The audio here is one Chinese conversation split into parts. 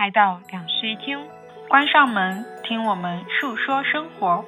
来到两室一厅，关上门，听我们诉说生活。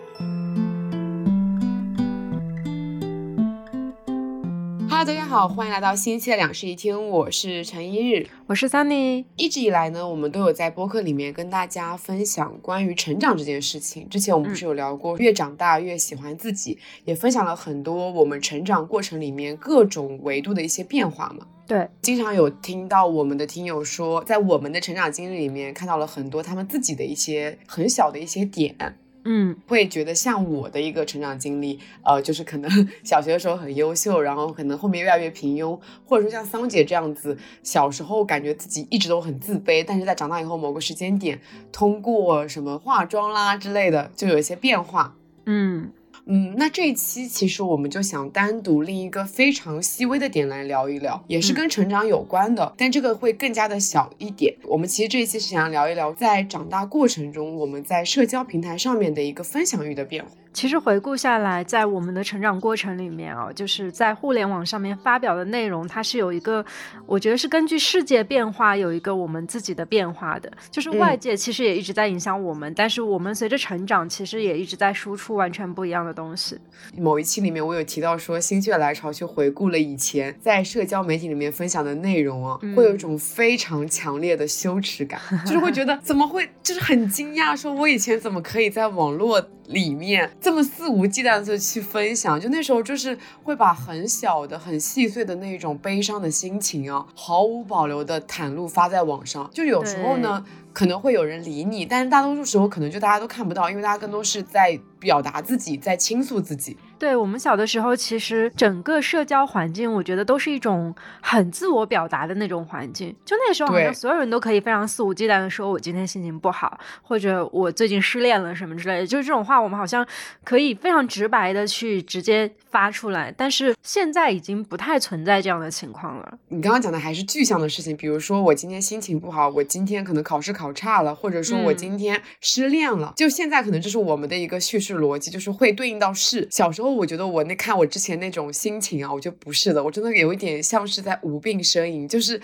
Hello，大家好，欢迎来到新一期的两室一厅，我是陈一日，我是 Sunny。一直以来呢，我们都有在播客里面跟大家分享关于成长这件事情。之前我们不是有聊过，越长大越喜欢自己，也分享了很多我们成长过程里面各种维度的一些变化嘛。对，经常有听到我们的听友说，在我们的成长经历里面看到了很多他们自己的一些很小的一些点。嗯，会觉得像我的一个成长经历，呃，就是可能 小学的时候很优秀，然后可能后面越来越平庸，或者说像桑姐这样子，小时候感觉自己一直都很自卑，但是在长大以后某个时间点，通过什么化妆啦之类的，就有一些变化。嗯。嗯，那这一期其实我们就想单独另一个非常细微的点来聊一聊，也是跟成长有关的，但这个会更加的小一点。我们其实这一期是想聊一聊在长大过程中我们在社交平台上面的一个分享欲的变化。其实回顾下来，在我们的成长过程里面啊，就是在互联网上面发表的内容，它是有一个，我觉得是根据世界变化有一个我们自己的变化的。就是外界其实也一直在影响我们，但是我们随着成长，其实也一直在输出完全不一样的东西。某一期里面我有提到说，心血来潮去回顾了以前在社交媒体里面分享的内容啊，会有一种非常强烈的羞耻感，就是会觉得怎么会，就是很惊讶，说我以前怎么可以在网络。里面这么肆无忌惮的去分享，就那时候就是会把很小的、很细碎的那种悲伤的心情啊，毫无保留的袒露发在网上。就有时候呢，可能会有人理你，但是大多数时候可能就大家都看不到，因为大家更多是在表达自己，在倾诉自己。对我们小的时候，其实整个社交环境，我觉得都是一种很自我表达的那种环境。就那时候，好像所有人都可以非常肆无忌惮的说，我今天心情不好，或者我最近失恋了什么之类的。就是这种话，我们好像可以非常直白的去直接发出来。但是现在已经不太存在这样的情况了。你刚刚讲的还是具象的事情，比如说我今天心情不好，我今天可能考试考差了，或者说我今天失恋了。就现在可能这是我们的一个叙事逻辑，就是会对应到事。小时候。我觉得我那看我之前那种心情啊，我觉得不是的，我真的有一点像是在无病呻吟，就是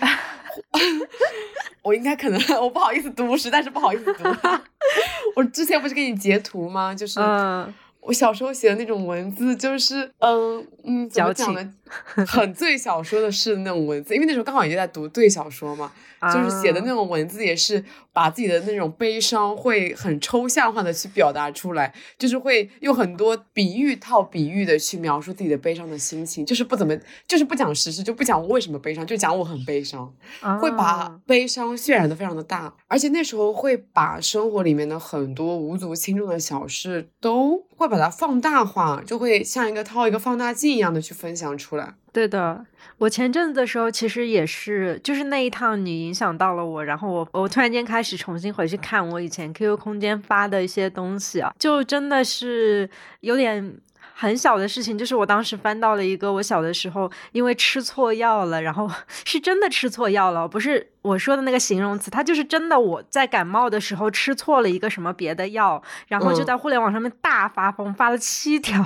我应该可能 我不好意思读，实在是不好意思读。我之前不是给你截图吗？就是我小时候写的那种文字，就是嗯嗯，怎么讲呢？很最小说的是那种文字，因为那时候刚好也在读对小说嘛。就是写的那种文字，也是把自己的那种悲伤会很抽象化的去表达出来，就是会用很多比喻套比喻的去描述自己的悲伤的心情，就是不怎么，就是不讲实事，就不讲我为什么悲伤，就讲我很悲伤，会把悲伤渲染的非常的大，而且那时候会把生活里面的很多无足轻重的小事都会把它放大化，就会像一个套一个放大镜一样的去分享出来。对的，我前阵子的时候其实也是，就是那一趟你影响到了我，然后我我突然间开始重新回去看我以前 QQ 空间发的一些东西啊，就真的是有点。很小的事情，就是我当时翻到了一个我小的时候因为吃错药了，然后 是真的吃错药了，不是我说的那个形容词，它就是真的我在感冒的时候吃错了一个什么别的药，然后就在互联网上面大发疯，发了七条，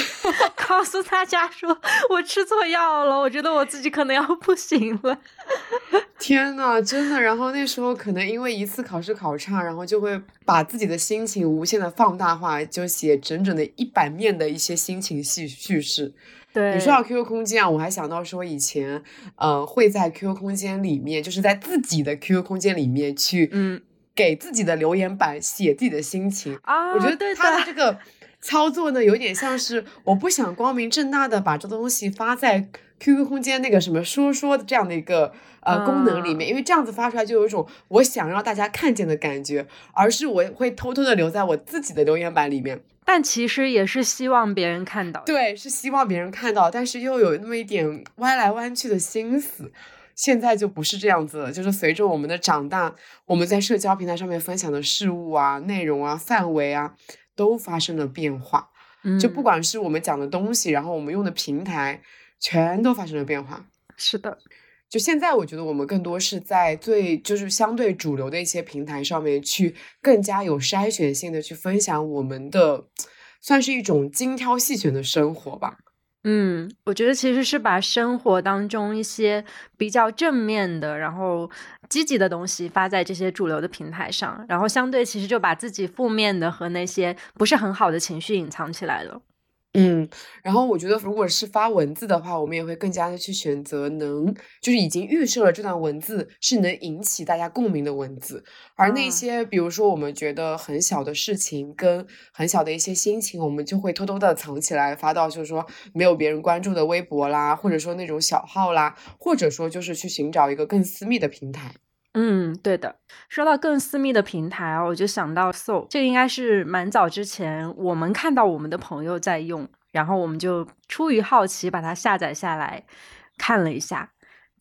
告诉大家说我吃错药了，我觉得我自己可能要不行了。天呐，真的！然后那时候可能因为一次考试考差，然后就会把自己的心情无限的放大化，就写整整的一版面的一些心情叙叙事。对，你说到 QQ 空间啊，我还想到说以前，呃，会在 QQ 空间里面，就是在自己的 QQ 空间里面去，嗯，给自己的留言板写自己的心情啊。我觉得他的这个操作呢，有点像是我不想光明正大的把这东西发在 QQ 空间那个什么说说的这样的一个。呃，功能里面，因为这样子发出来就有一种我想让大家看见的感觉，而是我会偷偷的留在我自己的留言板里面，但其实也是希望别人看到，对，是希望别人看到，但是又有那么一点歪来弯去的心思。现在就不是这样子了，就是随着我们的长大，我们在社交平台上面分享的事物啊、内容啊、范围啊，都发生了变化。嗯，就不管是我们讲的东西，然后我们用的平台，全都发生了变化。是的。就现在，我觉得我们更多是在最就是相对主流的一些平台上面去更加有筛选性的去分享我们的，算是一种精挑细选的生活吧。嗯，我觉得其实是把生活当中一些比较正面的，然后积极的东西发在这些主流的平台上，然后相对其实就把自己负面的和那些不是很好的情绪隐藏起来了。嗯，然后我觉得，如果是发文字的话，我们也会更加的去选择能，就是已经预设了这段文字是能引起大家共鸣的文字，而那些比如说我们觉得很小的事情跟很小的一些心情，我们就会偷偷的藏起来，发到就是说没有别人关注的微博啦，或者说那种小号啦，或者说就是去寻找一个更私密的平台。嗯，对的。说到更私密的平台啊，我就想到 So，这个应该是蛮早之前我们看到我们的朋友在用，然后我们就出于好奇把它下载下来看了一下。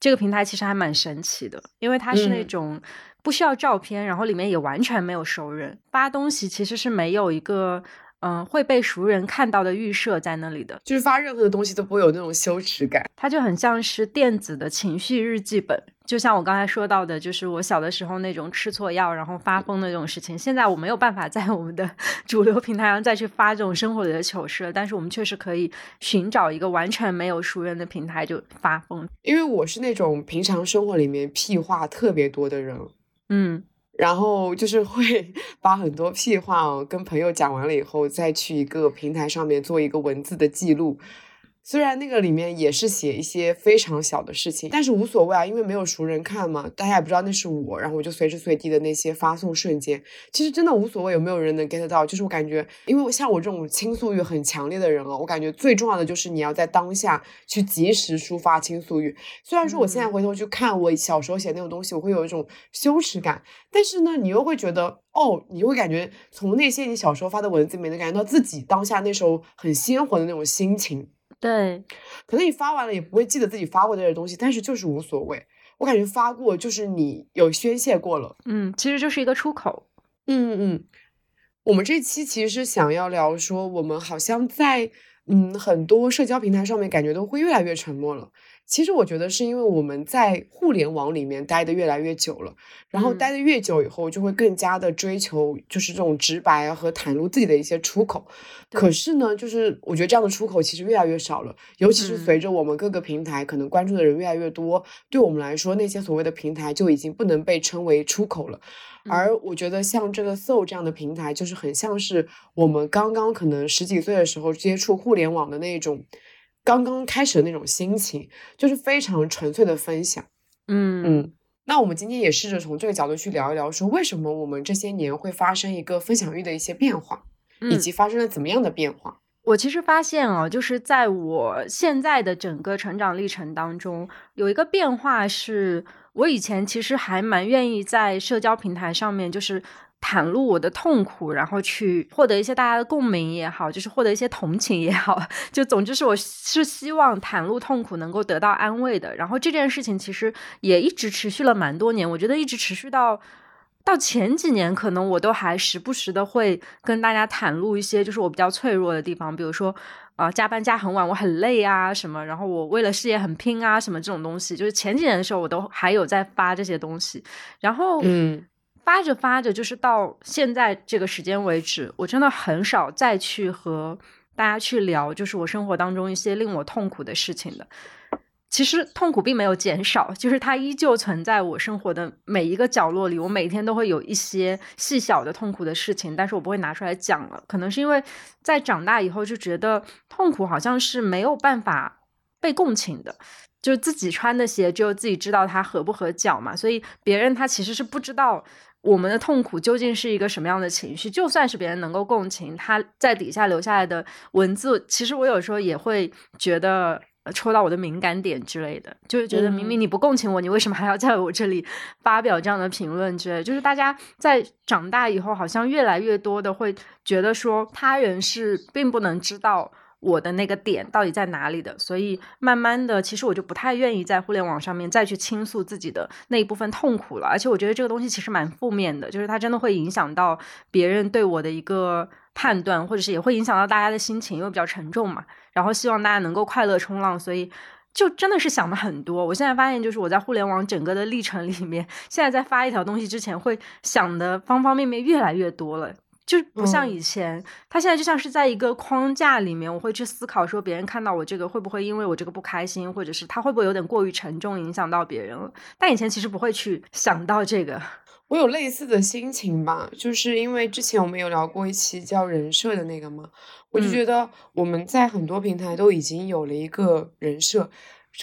这个平台其实还蛮神奇的，因为它是那种不需要照片，然后里面也完全没有熟人，发东西其实是没有一个。嗯，会被熟人看到的预设在那里的，就是发任何的东西都不会有那种羞耻感，它就很像是电子的情绪日记本，就像我刚才说到的，就是我小的时候那种吃错药然后发疯的那种事情。现在我没有办法在我们的 主流平台上再去发这种生活里的糗事了，但是我们确实可以寻找一个完全没有熟人的平台就发疯。因为我是那种平常生活里面屁话特别多的人，嗯。然后就是会 把很多屁话哦，跟朋友讲完了以后，再去一个平台上面做一个文字的记录。虽然那个里面也是写一些非常小的事情，但是无所谓啊，因为没有熟人看嘛，大家也不知道那是我，然后我就随时随地的那些发送瞬间，其实真的无所谓有没有人能 get 到，就是我感觉，因为像我这种倾诉欲很强烈的人啊，我感觉最重要的就是你要在当下去及时抒发倾诉欲。虽然说我现在回头去看我小时候写那种东西，我会有一种羞耻感，但是呢，你又会觉得，哦，你会感觉从那些你小时候发的文字里面能感觉到自己当下那时候很鲜活的那种心情。对，可能你发完了也不会记得自己发过这些东西，但是就是无所谓。我感觉发过就是你有宣泄过了，嗯，其实就是一个出口。嗯嗯，我们这期其实是想要聊说，我们好像在嗯很多社交平台上面感觉都会越来越沉默了。其实我觉得是因为我们在互联网里面待的越来越久了，然后待的越久以后，就会更加的追求就是这种直白和袒露自己的一些出口。可是呢，就是我觉得这样的出口其实越来越少了，尤其是随着我们各个平台可能关注的人越来越多，对我们来说，那些所谓的平台就已经不能被称为出口了。而我觉得像这个 So 这样的平台，就是很像是我们刚刚可能十几岁的时候接触互联网的那种。刚刚开始的那种心情，就是非常纯粹的分享。嗯嗯，那我们今天也试着从这个角度去聊一聊，说为什么我们这些年会发生一个分享欲的一些变化，以及发生了怎么样的变化。我其实发现啊，就是在我现在的整个成长历程当中，有一个变化是，我以前其实还蛮愿意在社交平台上面，就是。袒露我的痛苦，然后去获得一些大家的共鸣也好，就是获得一些同情也好，就总之是我是希望袒露痛苦能够得到安慰的。然后这件事情其实也一直持续了蛮多年，我觉得一直持续到到前几年，可能我都还时不时的会跟大家袒露一些就是我比较脆弱的地方，比如说啊加班加很晚，我很累啊什么，然后我为了事业很拼啊什么这种东西，就是前几年的时候我都还有在发这些东西，然后嗯。发着发着，就是到现在这个时间为止，我真的很少再去和大家去聊，就是我生活当中一些令我痛苦的事情的。其实痛苦并没有减少，就是它依旧存在我生活的每一个角落里。我每天都会有一些细小的痛苦的事情，但是我不会拿出来讲了。可能是因为在长大以后就觉得痛苦好像是没有办法被共情的。就是自己穿的鞋，只有自己知道它合不合脚嘛，所以别人他其实是不知道我们的痛苦究竟是一个什么样的情绪。就算是别人能够共情，他在底下留下来的文字，其实我有时候也会觉得戳到我的敏感点之类的，就是觉得明明你不共情我，你为什么还要在我这里发表这样的评论之类？就是大家在长大以后，好像越来越多的会觉得说，他人是并不能知道。我的那个点到底在哪里的？所以慢慢的，其实我就不太愿意在互联网上面再去倾诉自己的那一部分痛苦了。而且我觉得这个东西其实蛮负面的，就是它真的会影响到别人对我的一个判断，或者是也会影响到大家的心情，因为比较沉重嘛。然后希望大家能够快乐冲浪，所以就真的是想的很多。我现在发现，就是我在互联网整个的历程里面，现在在发一条东西之前，会想的方方面面越来越多了。就是不像嗯以前，他现在就像是在一个框架里面，我会去思考说，别人看到我这个会不会因为我这个不开心，或者是他会不会有点过于沉重，影响到别人了。但以前其实不会去想到这个。我有类似的心情吧，就是因为之前我们有聊过一期叫人设的那个嘛，我就嗯觉得我们在很多平台都已经有了一个人设，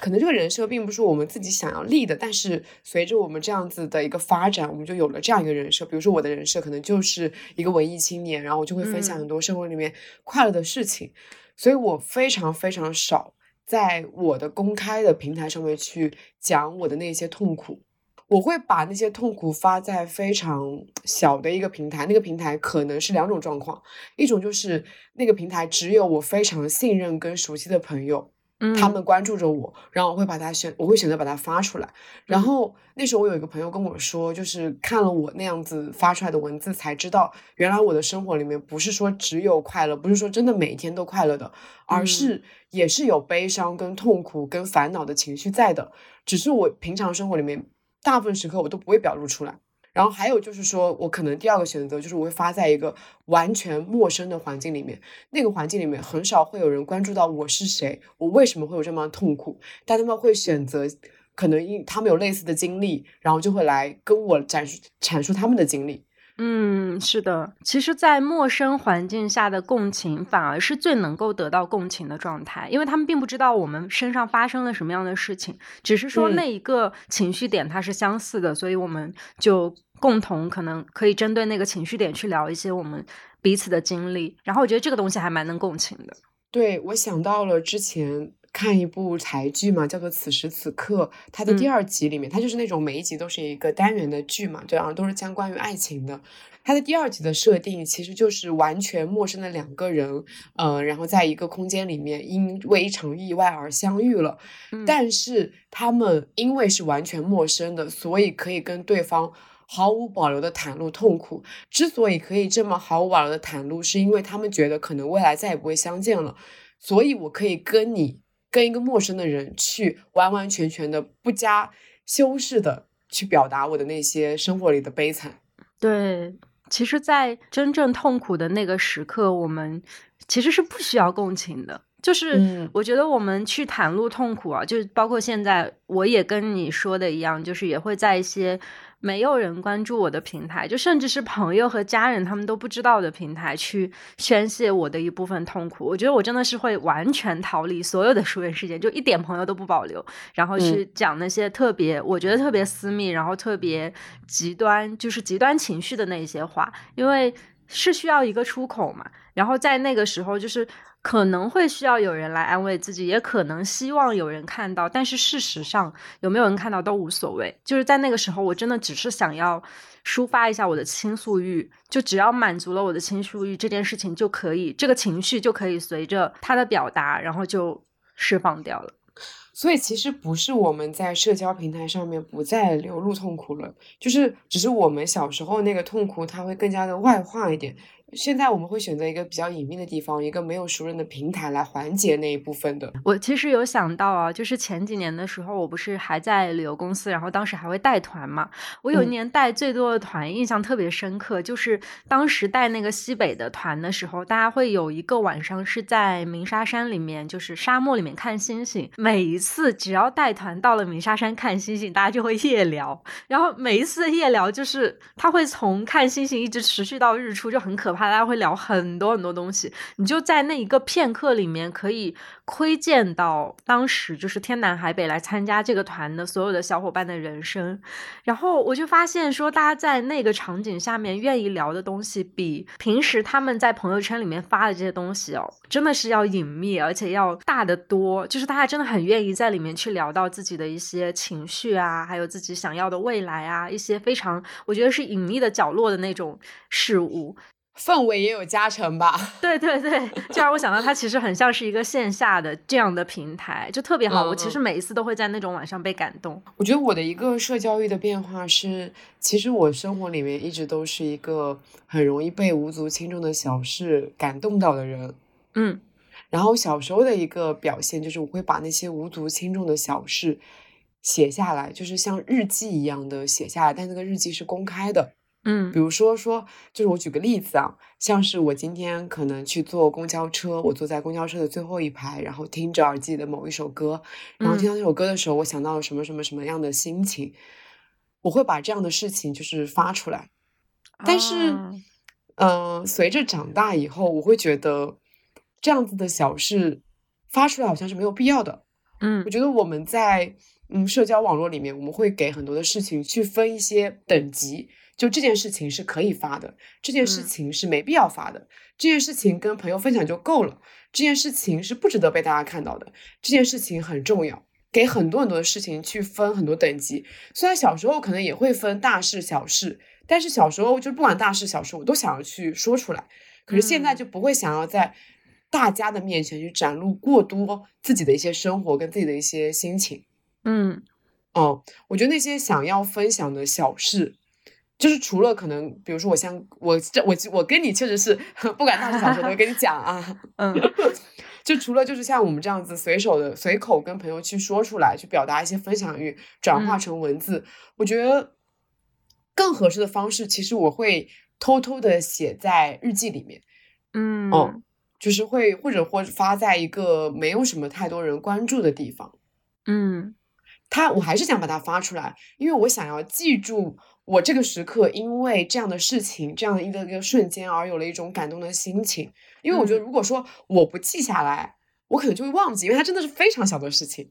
可能这个人设并不是我们自己想要立的，但是随着我们这样子的一个发展，我们就有了这样一个人设。比如说我的人设可能就是一个文艺青年，然后我就会分享嗯很多生活里面快乐的事情，所以我非常非常少在我的公开的平台上面去讲我的那些痛苦。我会把那些痛苦发在非常小的一个平台，那个平台可能是两种状况，一种就是那个平台只有我非常信任跟熟悉的朋友，嗯，他们关注着我，然后我会把它选，我会选择把它发出来。然嗯后那时候我有一个朋友跟我说，就是看了我那样子发出来的文字，才知道原来我的生活里面不是说只有快乐，不是说真的每一天都快乐的，而嗯是也是有悲伤跟痛苦跟烦恼的情绪在的，只是我平常生活里面大部分时刻我都不会表露出来。然后还有就是说，我可能第二个选择就是我会发在一个完全陌生的环境里面，那个环境里面很少会有人关注到我是谁，我为什么会有这么痛苦，但他们会选择，可能因他们有类似的经历，然后就会来跟我阐述阐述他们的经历。嗯，是的。其实，在陌生环境下的共情，反而是最能够得到共情的状态，因为他们并不知道我们身上发生了什么样的事情，只是说嗯那一个情绪点它是相似的，所以我们就共同可能可以针对那个情绪点去聊一些我们彼此的经历。然后，我觉得这个东西还蛮能共情的。对，我想到了之前看一部台剧嘛，叫做《此时此刻》，它的第嗯二集里面，它就是那种每一集都是一个单元的剧嘛，对，然后都是讲关于爱情的。它的第二集的设定其实就是完全陌生的两个人，呃，然后在一个空间里面因为一场意外而相遇了，嗯但是他们因为是完全陌生的，所以可以跟对方。毫无保留的袒露痛苦，之所以可以这么毫无保留的袒露，是因为他们觉得可能未来再也不会相见了，所以我可以跟你跟一个陌生的人去完完全全的不加修饰的去表达我的那些生活里的悲惨。对，其实，在真正痛苦的那个时刻，我们其实是不需要共情的。就是嗯我觉得我们去袒露痛苦啊，就是包括现在我也跟你说的一样，就是也会在一些没有人关注我的平台，就甚至是朋友和家人他们都不知道的平台去宣泄我的一部分痛苦。我觉得我真的是会完全逃离所有的疏远事件，就一点朋友都不保留，然后去讲那些特别、我觉得特别私密，然后特别极端，就是极端情绪的那些话，因为是需要一个出口嘛。然后在那个时候，就是可能会需要有人来安慰自己，也可能希望有人看到，但是事实上有没有人看到都无所谓。就是在那个时候，我真的只是想要抒发一下我的倾诉欲，就只要满足了我的倾诉欲，这件事情就可以，这个情绪就可以随着他的表达，然后就释放掉了。所以其实不是我们在社交平台上面不再流露痛苦了，就是只是我们小时候那个痛苦，它会更加的外化一点。现在我们会选择一个比较隐秘的地方，一个没有熟人的平台来缓解那一部分的。我其实有想到啊，就是前几年的时候，我不是还在旅游公司，然后当时还会带团嘛。我有一嗯年带最多的团，印象特别深刻，就是当时带那个西北的团的时候，大家会有一个晚上是在鸣沙山里面，就是沙漠里面看星星。每一次只要带团到了鸣沙山看星星，大家就会夜聊，然后每一次夜聊就是他会从看星星一直持续到日出，就很可怕。大家会聊很多很多东西，你就在那一个片刻里面可以窥见到当时就是天南海北来参加这个团的所有的小伙伴的人生。然后我就发现说，大家在那个场景下面愿意聊的东西，比平时他们在朋友圈里面发的这些东西哦，真的是要隐秘，而且要大得多。就是大家真的很愿意在里面去聊到自己的一些情绪啊，还有自己想要的未来啊，一些非常我觉得是隐秘的角落的那种事物。氛围也有加成吧。对对对，就让我想到它其实很像是一个线下的这样的平台，就特别好。我其实每一次都会在那种晚上被感动。我觉得我的一个社交欲的变化是，其实我生活里面一直都是一个很容易被无足轻重的小事感动到的人。嗯然后小时候的一个表现就是，我会把那些无足轻重的小事写下来，就是像日记一样的写下来，但那个日记是公开的。嗯。比如说说，就是我举个例子啊，像是我今天可能去坐公交车，我坐在公交车的最后一排，然后听着耳机里的某一首歌，然后听到那首歌的时候，我想到了什么什么什么样的心情，我会把这样的事情就是发出来。但是，啊。嗯、随着长大以后，我会觉得这样子的小事发出来好像是没有必要的。嗯。我觉得我们在嗯社交网络里面，我们会给很多的事情去分一些等级，就这件事情是可以发的，这件事嗯情是没必要发的，这件事情跟朋友分享就够了，这件事情是不值得被大家看到的，这件事情很重要。给很多很多的事情去分很多等级，虽然小时候可能也会分大事小事，但是小时候就不管大事小事，我都想要去说出来。可是现在嗯就不会想要在大家的面前去展露过多自己的一些生活跟自己的一些心情。嗯哦，我觉得那些想要分享的小事，就是除了可能，比如说我像我这我我跟你确实是不管大事小事都会跟你讲啊，嗯就除了就是像我们这样子随手的随口跟朋友去说出来，去表达一些分享欲，转化嗯成文字，我觉得更合适的方式，其实我会偷偷的写在日记里面。嗯哦，就是会或者或者发在一个没有什么太多人关注的地方。嗯它我还是想把它发出来，因为我想要记住我这个时刻，因为这样的事情，这样的一个一个瞬间而有了一种感动的心情。因为我觉得，嗯如果说我不记下来，我可能就会忘记，因为它真的是非常小的事情。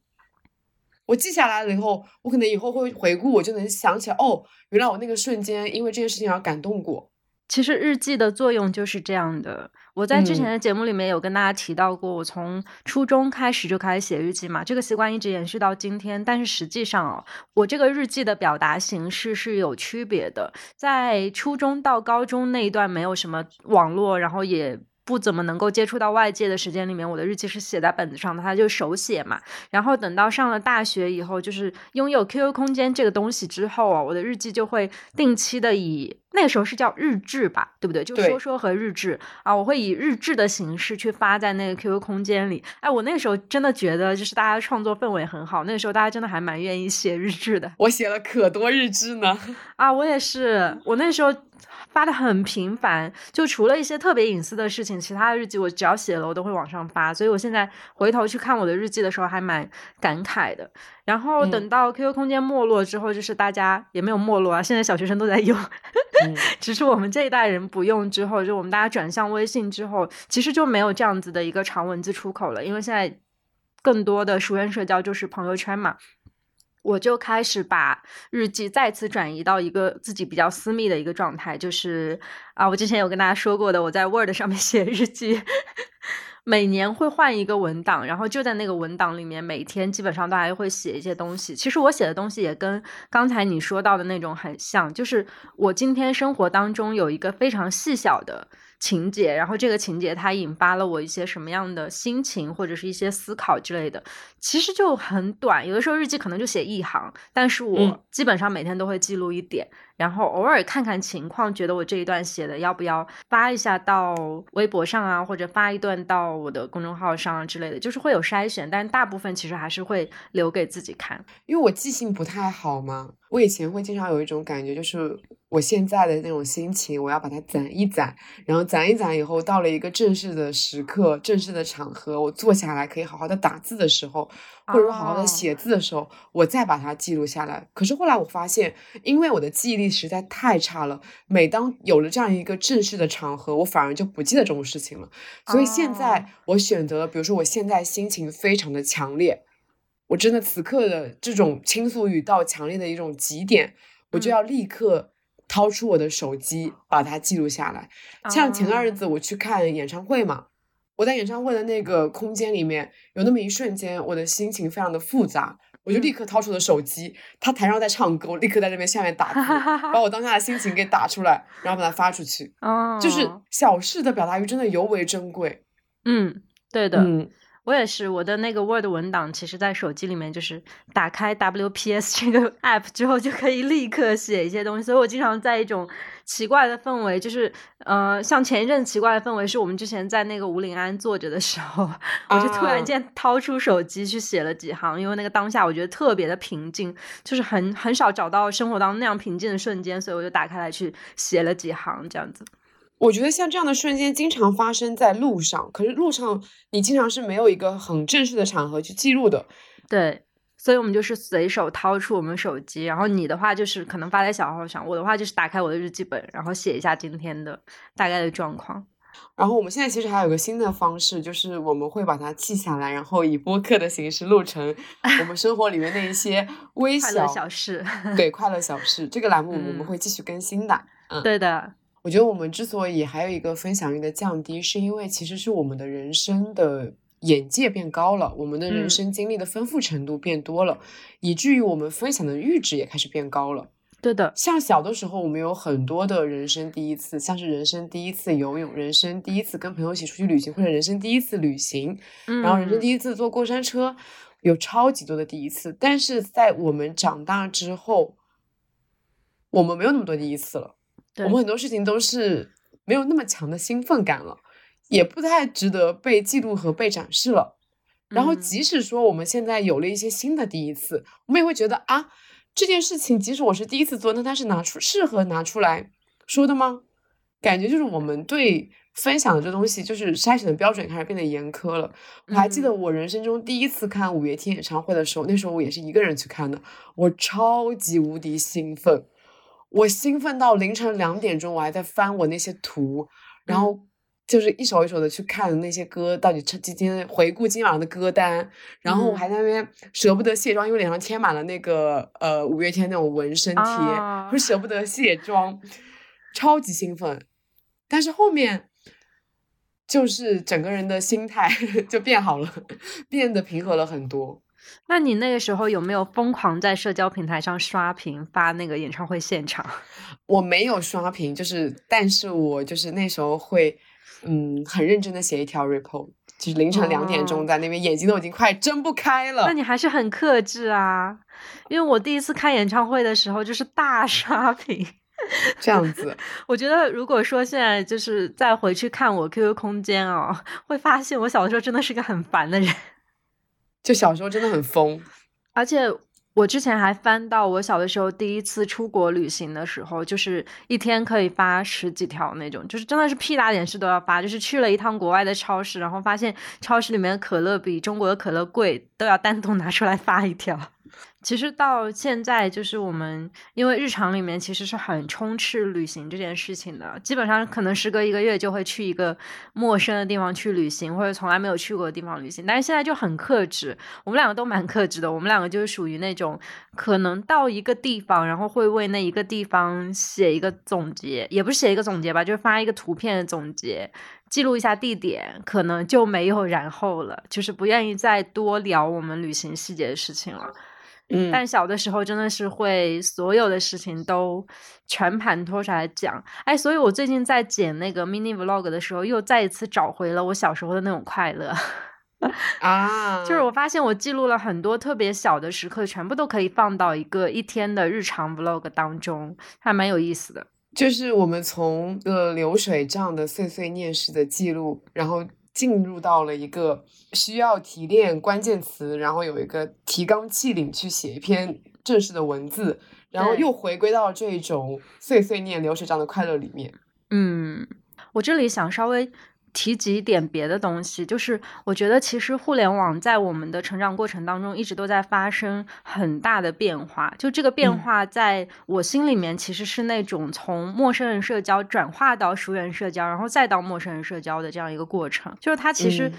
我记下来了以后，我可能以后会回顾，我就能想起来，哦，原来我那个瞬间因为这件事情而感动过。其实日记的作用就是这样的。我在之前嗯的节目里面有跟大家提到过，我从初中开始就开始写日记嘛，这个习惯一直延续到今天。但是实际上哦，我这个日记的表达形式是有区别的。在初中到高中那一段没有什么网络，然后也。不怎么能够接触到外界的时间里面，我的日记是写在本子上的，它就手写嘛。然后等到上了大学以后，就是拥有 QQ 空间这个东西之后啊，我的日记就会定期的以那个时候是叫日志吧，对不对？就对说说和日志啊，我会以日志的形式去发在那个 QQ 空间里。哎，我那个时候真的觉得，就是大家创作氛围很好，那个时候大家真的还蛮愿意写日志的我写了可多日志呢。啊。我也是，我那时候。发的很频繁，就除了一些特别隐私的事情，其他的日记我只要写了，我都会往上发。所以我现在回头去看我的日记的时候，还蛮感慨的。然后等嗯到 QQ 空间没落之后，就是大家也没有没落啊，现在小学生都在用，嗯 只是我们这一代人不用之后，就我们大家转向微信之后，其实就没有这样子的一个长文字出口了，因为现在更多的熟人社交就是朋友圈嘛。我就开始把日记再次转移到一个自己比较私密的一个状态，就是啊，我之前有跟大家说过的，我在 Word 上面 写日记，每年会换一个文档，然后就在那个文档里面，每天基本上都还会写一些东西。其实我写的东西也跟刚才你说到的那种很像，就是我今天生活当中有一个非常细小的情节，然后这个情节它引发了我一些什么样的心情或者是一些思考之类的，其实就很短，有的时候日记可能就写一行，但是我嗯基本上每天都会记录一点，然后偶尔看看情况，觉得我这一段写的要不要发一下到微博上啊，或者发一段到我的公众号上啊之类的，就是会有筛选，但大部分其实还是会留给自己看。因为我记性不太好嘛，我以前会经常有一种感觉，就是我现在的那种心情，我要把它攒一攒，然后攒一攒以后，到了一个正式的时刻、正式的场合，我坐下来可以好好的打字的时候，或者说好好的哦写字的时候，我再把它记录下来。可是后来我发现，因为我的记忆力实在太差了，每当有了这样一个正式的场合，我反而就不记得这种事情了。所以现在哦我选择了，比如说我现在心情非常的强烈，我真的此刻的这种倾诉欲到强烈的一种极点，我就嗯要立刻掏出我的手机把它记录下来。像前段日哦子我去看演唱会嘛，我在演唱会的那个空间里面，有那么一瞬间，我的心情非常的复杂，我就立刻掏出了手机，他台上在唱歌，我立刻在这边下面打字，把我当下的心情给打出来，然后把它发出去。哦，就是小事的表达欲真的尤为珍贵。嗯，对的，嗯我也是，我的那个 Word 文档，其实在手机里面就是打开 WPS 这个 app 之后，就可以立刻写一些东西。所以我经常在一种奇怪的氛围，就是呃，像前一阵奇怪的氛围，是我们之前在那个五岭安坐着的时候，我就突然间掏出手机去写了几行，因为那个当下我觉得特别的平静，就是很很少找到生活当中那样平静的瞬间，所以我就打开来去写了几行这样子。我觉得像这样的瞬间经常发生在路上，可是路上你经常是没有一个很正式的场合去记录的。对，所以我们就是随手掏出我们手机，然后你的话就是可能发在小号上，我的话就是打开我的日记本，然后写一下今天的大概的状况。然后我们现在其实还有个新的方式，就是我们会把它记下来，然后以播客的形式录成我们生活里面的一些微小小事。对，快乐小事这个栏目我们会继续更新的。嗯，对的。我觉得我们之所以还有一个分享欲的降低，是因为其实是我们的人生的眼界变高了，我们的人生经历的丰富程度变多了，以至于我们分享的阈值也开始变高了。对的，像小的时候，我们有很多的人生第一次，像是人生第一次游泳，人生第一次跟朋友一起出去旅行，或者人生第一次旅行，然后人生第一次坐过山车，有超级多的第一次。但是在我们长大之后，我们没有那么多第一次了。我们很多事情都是没有那么强的兴奋感了，也不太值得被记录和被展示了。然后，即使说我们现在有了一些新的第一次，我们也会觉得啊，这件事情即使我是第一次做，那它是拿出适合拿出来说的吗？感觉就是我们对分享的这东西，就是筛选的标准开始变得严苛了。我还记得我人生中第一次看五月天演唱会的时候，那时候我也是一个人去看的，我超级无敌兴奋。我兴奋到凌晨两点钟，我还在翻我那些图，然后就是一首一首的去看那些歌到底今天回顾今晚的歌单，然后我还在那边舍不得卸妆，因为脸上贴满了那个呃五月天那种纹身贴，我舍不得卸妆，超级兴奋。但是后面就是整个人的心态 就变好了，变得平和了很多。那你那个时候有没有疯狂在社交平台上刷屏发那个演唱会现场？我没有刷屏，就是，但是我就是那时候会，嗯，很认真的写一条 report，就是凌晨两点钟在那边，眼睛都已经快睁不开了。那你还是很克制啊，因为我第一次看演唱会的时候就是大 刷屏，这样子。我觉得如果说现在就是再回去看我 QQ 空间哦，会发现我小的时候真的是个很烦的人。就小时候真的很疯，而且我之前还翻到我小的时候第一次出国旅行的时候，就是一天可以发十几条那种，就是真的是屁大点事都要发，就是去了一趟国外的超市，然后发现超市里面可乐比中国的可乐贵，都要单独拿出来发一条。其实到现在，就是我们因为日常里面其实是很充斥旅行这件事情的，基本上可能时隔一个月就会去一个陌生的地方去旅行，或者从来没有去过的地方旅行。但是现在就很克制，我们两个都蛮克制的。我们两个就是属于那种可能到一个地方，然后会为那一个地方写一个总结，也不是写一个总结吧，就是发一个图片的总结，记录一下地点，可能就没有然后了，就是不愿意再多聊我们旅行细节的事情了。嗯，但小的时候真的是会所有的事情都全盘托出来讲，哎，所以我最近在剪那个 mini vlog 的时候，又再一次找回了我小时候的那种快乐 啊！就是我发现我记录了很多特别小的时刻，全部都可以放到一个一天的日常 vlog 当中，还蛮有意思的。就是我们从个流水账的碎碎念式的记录，然后。进入到了一个需要提炼关键词，然后有一个提纲挈领去写一篇正式的文字，然后又回归到这种碎碎念流水账的快乐里面。嗯，我这里想稍微。提及一点别的东西，就是我觉得其实互联网在我们的成长过程当中一直都在发生很大的变化。就这个变化，在我心里面其实是那种从陌生人社交转化到熟人社交，然后再到陌生人社交的这样一个过程。就是它其实，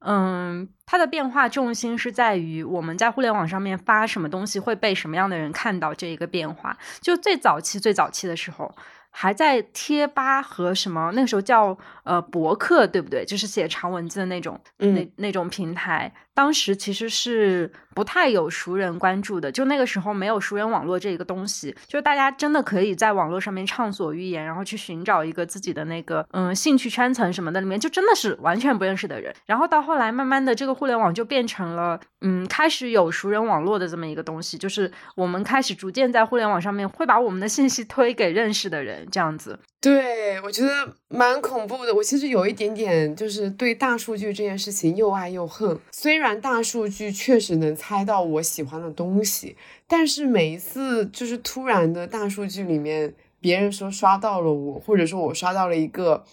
嗯，它的变化重心是在于我们在互联网上面发什么东西会被什么样的人看到这一个变化。就最早期、最早期的时候。还在贴吧和什么那个时候叫呃博客对不对？就是写长文字的那种那那种平台。当时其实是不太有熟人关注的，就那个时候没有熟人网络这一个东西，就大家真的可以在网络上面畅所欲言，然后去寻找一个自己的那个嗯兴趣圈层什么的，里面就真的是完全不认识的人。然后到后来，慢慢的这个互联网就变成了嗯开始有熟人网络的这么一个东西，就是我们开始逐渐在互联网上面会把我们的信息推给认识的人，这样子。对，我觉得蛮恐怖的。我其实有一点点就是对大数据这件事情又爱又恨。虽然大数据确实能猜到我喜欢的东西，但是每一次就是突然的大数据里面，别人说刷到了我，或者说我刷到了一个，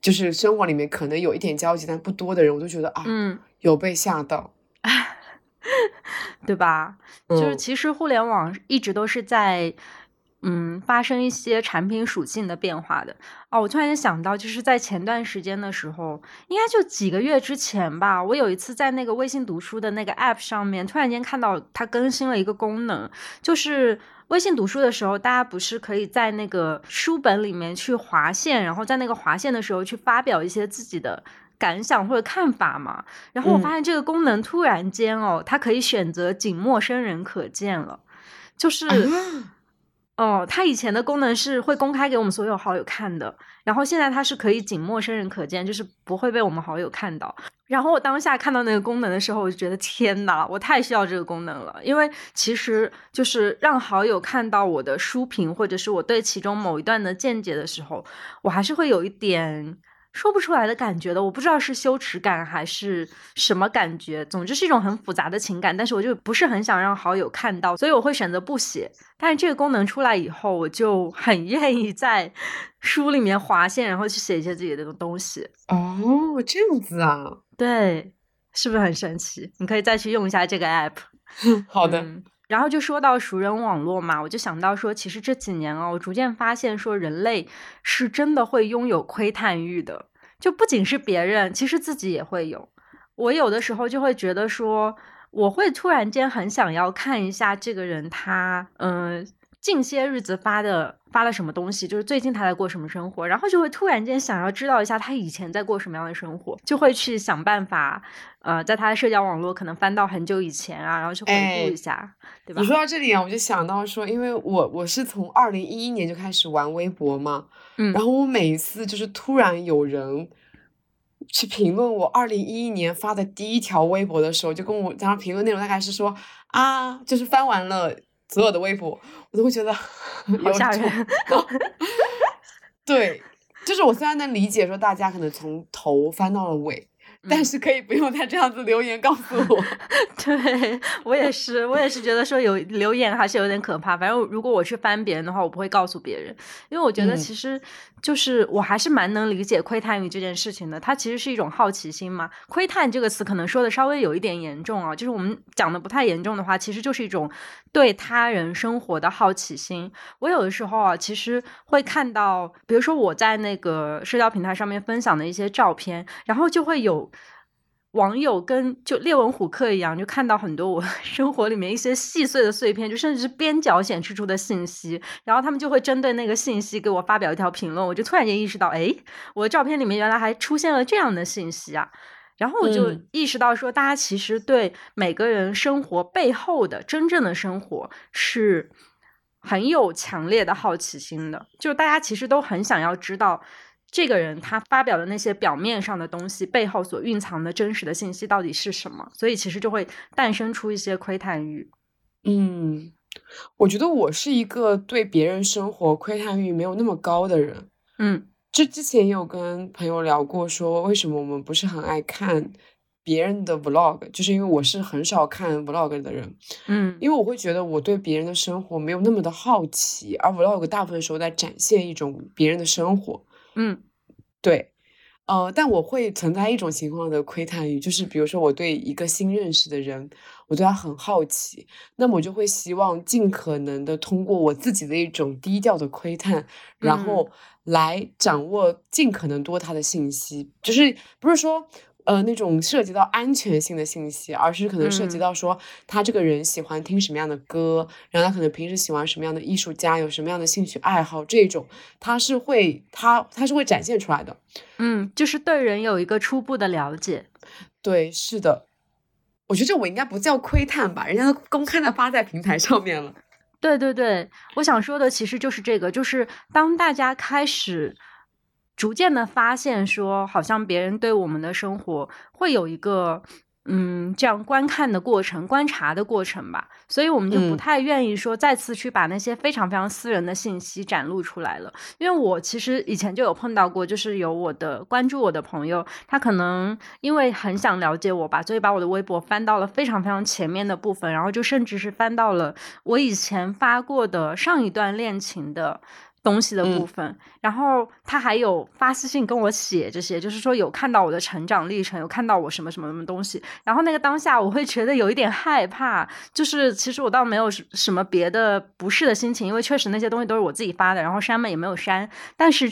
就是生活里面可能有一点交集但不多的人，我就觉得啊，嗯，有被吓到，对吧？就是其实互联网一直都是在。嗯，发生一些产品属性的变化的哦。我突然间想到，就是在前段时间的时候，应该就几个月之前吧。我有一次在那个微信读书的那个 App 上面，突然间看到它更新了一个功能，就是微信读书的时候，大家不是可以在那个书本里面去划线，然后在那个划线的时候去发表一些自己的感想或者看法嘛？然后我发现这个功能突然间哦，它可以选择仅陌生人可见了，就是。哦，它以前的功能是会公开给我们所有好友看的，然后现在它是可以仅陌生人可见，就是不会被我们好友看到。然后我当下看到那个功能的时候，我就觉得天呐，我太需要这个功能了，因为其实就是让好友看到我的书评或者是我对其中某一段的见解的时候，我还是会有一点。说不出来的感觉的，我不知道是羞耻感还是什么感觉，总之是一种很复杂的情感。但是我就不是很想让好友看到，所以我会选择不写。但是这个功能出来以后，我就很愿意在书里面划线，然后去写一些自己的东西。哦，这样子啊？对，是不是很神奇？你可以再去用一下这个 app。好的。然后就说到熟人网络嘛，我就想到说，其实这几年哦，我逐渐发现说，人类是真的会拥有窥探欲的，就不仅是别人，其实自己也会有。我有的时候就会觉得说，我会突然间很想要看一下这个人他，嗯。近些日子发的发了什么东西，就是最近他在过什么生活，然后就会突然间想要知道一下他以前在过什么样的生活，就会去想办法，呃，在他的社交网络可能翻到很久以前啊，然后去回顾一下，对吧？你说到这里啊，我就想到说，因为我我是从二零一一年就开始玩微博嘛，嗯，然后我每一次就是突然有人去评论我二零一一年发的第一条微博的时候，就跟我当时评论内容大概是说啊，就是翻完了。所有的微博，我都会觉得好吓人。对，就是我虽然能理解说大家可能从头翻到了尾。但是可以不用再这样子留言告诉我，对我也是，我也是觉得说有留言还是有点可怕。反正如果我去翻别人的话，我不会告诉别人，因为我觉得其实就是我还是蛮能理解窥探欲这件事情的。它其实是一种好奇心嘛。窥探这个词可能说的稍微有一点严重啊，就是我们讲的不太严重的话，其实就是一种对他人生活的好奇心。我有的时候啊，其实会看到，比如说我在那个社交平台上面分享的一些照片，然后就会有。网友跟就列文虎克一样，就看到很多我 生活里面一些细碎的碎片，就甚至是边角显示出的信息，然后他们就会针对那个信息给我发表一条评论，我就突然间意识到，哎，我的照片里面原来还出现了这样的信息啊，然后我就意识到说，大家其实对每个人生活背后的真正的生活是很有强烈的好奇心的，就大家其实都很想要知道。这个人他发表的那些表面上的东西背后所蕴藏的真实的信息到底是什么？所以其实就会诞生出一些窥探欲。嗯，我觉得我是一个对别人生活窥探欲没有那么高的人。嗯，这之前也有跟朋友聊过，说为什么我们不是很爱看别人的 vlog，就是因为我是很少看 vlog 的人。嗯，因为我会觉得我对别人的生活没有那么的好奇，而 vlog 大部分时候在展现一种别人的生活。嗯，对，呃，但我会存在一种情况的窥探欲，就是比如说我对一个新认识的人，我对他很好奇，那么我就会希望尽可能的通过我自己的一种低调的窥探，然后来掌握尽可能多他的信息，就是不是说。呃，那种涉及到安全性的信息，而是可能涉及到说他这个人喜欢听什么样的歌，然后他可能平时喜欢什么样的艺术家，有什么样的兴趣爱好，这种他是会他他是会展现出来的。嗯，就是对人有一个初步的了解。对，是的。我觉得这我应该不叫窥探吧，人家都公开的发在平台上面了。对对对，我想说的其实就是这个，就是当大家开始逐渐的发现说，好像别人对我们的生活会有一个。嗯，这样观看的过程、观察的过程吧，所以我们就不太愿意说再次去把那些非常非常私人的信息展露出来了。因为我其实以前就有碰到过，就是有我的关注我的朋友，他可能因为很想了解我吧，所以把我的微博翻到了非常非常前面的部分，然后就甚至是翻到了我以前发过的上一段恋情的。东西的部分，然后他还有发私信跟我写这些，就是说有看到我的成长历程，有看到我什么什么什么东西。然后那个当下，我会觉得有一点害怕，就是其实我倒没有什么别的不适的心情，因为确实那些东西都是我自己发的，然后删嘛也没有删，但是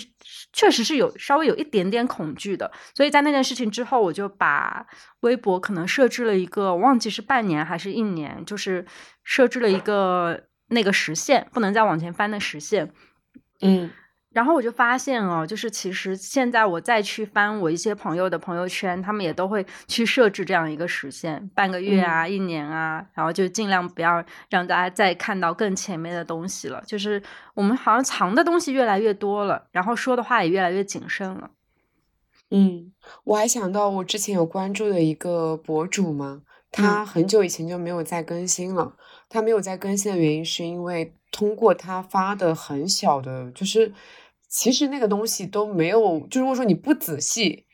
确实是有稍微有一点点恐惧的。所以在那件事情之后，我就把微博可能设置了一个，忘记是半年还是一年，就是设置了一个那个时限，不能再往前翻的时限。嗯，然后我就发现哦，就是其实现在我再去翻我一些朋友的朋友圈，他们也都会去设置这样一个时限，半个月啊，一年啊，然后就尽量不要让大家再看到更前面的东西了。就是我们好像藏的东西越来越多了，然后说的话也越来越谨慎了。嗯，我还想到我之前有关注的一个博主嘛，他很久以前就没有再更新了。他没有再更新的原因是因为。通过他发的很小的，就是其实那个东西都没有，就如果说你不仔细、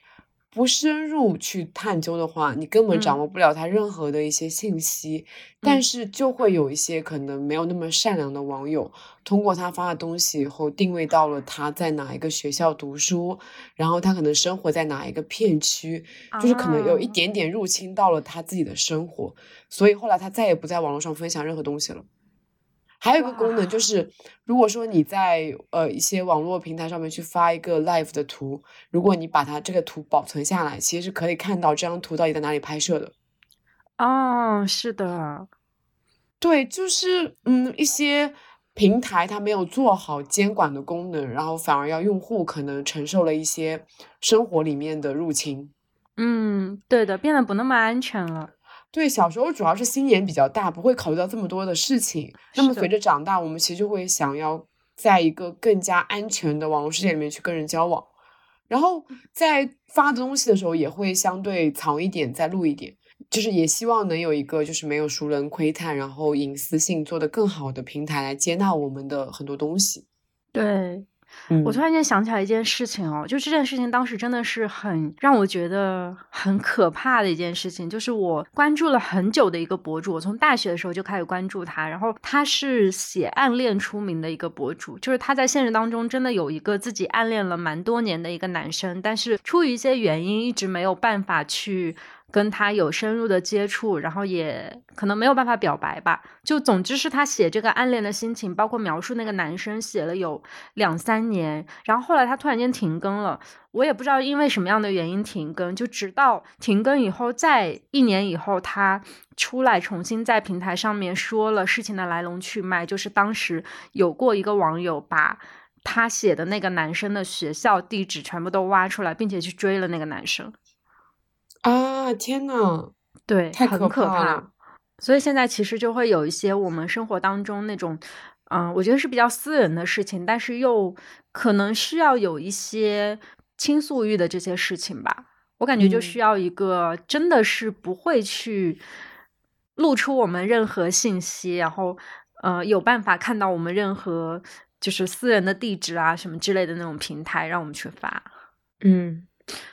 不深入去探究的话，你根本掌握不了他任何的一些信息。但是就会有一些可能没有那么善良的网友，通过他发的东西以后，定位到了他在哪一个学校读书，然后他可能生活在哪一个片区，就是可能有一点点入侵到了他自己的生活，所以后来他再也不在网络上分享任何东西了。还有一个功能就是，如果说你在呃一些网络平台上面去发一个 live 的图，如果你把它这个图保存下来，其实是可以看到这张图到底在哪里拍摄的。哦，是的，对，就是嗯一些平台它没有做好监管的功能，然后反而要用户可能承受了一些生活里面的入侵。嗯，对的，变得不那么安全了。对，小时候主要是心眼比较大，不会考虑到这么多的事情。那么随着长大，我们其实就会想要在一个更加安全的网络世界里面去跟人交往，然后在发东西的时候也会相对藏一点，再录一点，就是也希望能有一个就是没有熟人窥探，然后隐私性做得更好的平台来接纳我们的很多东西。对。我突然间想起来一件事情哦，就这件事情当时真的是很让我觉得很可怕的一件事情，就是我关注了很久的一个博主，我从大学的时候就开始关注他，然后他是写暗恋出名的一个博主，就是他在现实当中真的有一个自己暗恋了蛮多年的一个男生，但是出于一些原因一直没有办法去。跟他有深入的接触，然后也可能没有办法表白吧。就总之是他写这个暗恋的心情，包括描述那个男生，写了有两三年。然后后来他突然间停更了，我也不知道因为什么样的原因停更。就直到停更以后，在一年以后，他出来重新在平台上面说了事情的来龙去脉，就是当时有过一个网友把他写的那个男生的学校地址全部都挖出来，并且去追了那个男生。啊天呐，对，太可怕了。所以现在其实就会有一些我们生活当中那种，嗯，我觉得是比较私人的事情，但是又可能需要有一些倾诉欲的这些事情吧。我感觉就需要一个真的是不会去露出我们任何信息，然后呃有办法看到我们任何就是私人的地址啊什么之类的那种平台，让我们去发。嗯。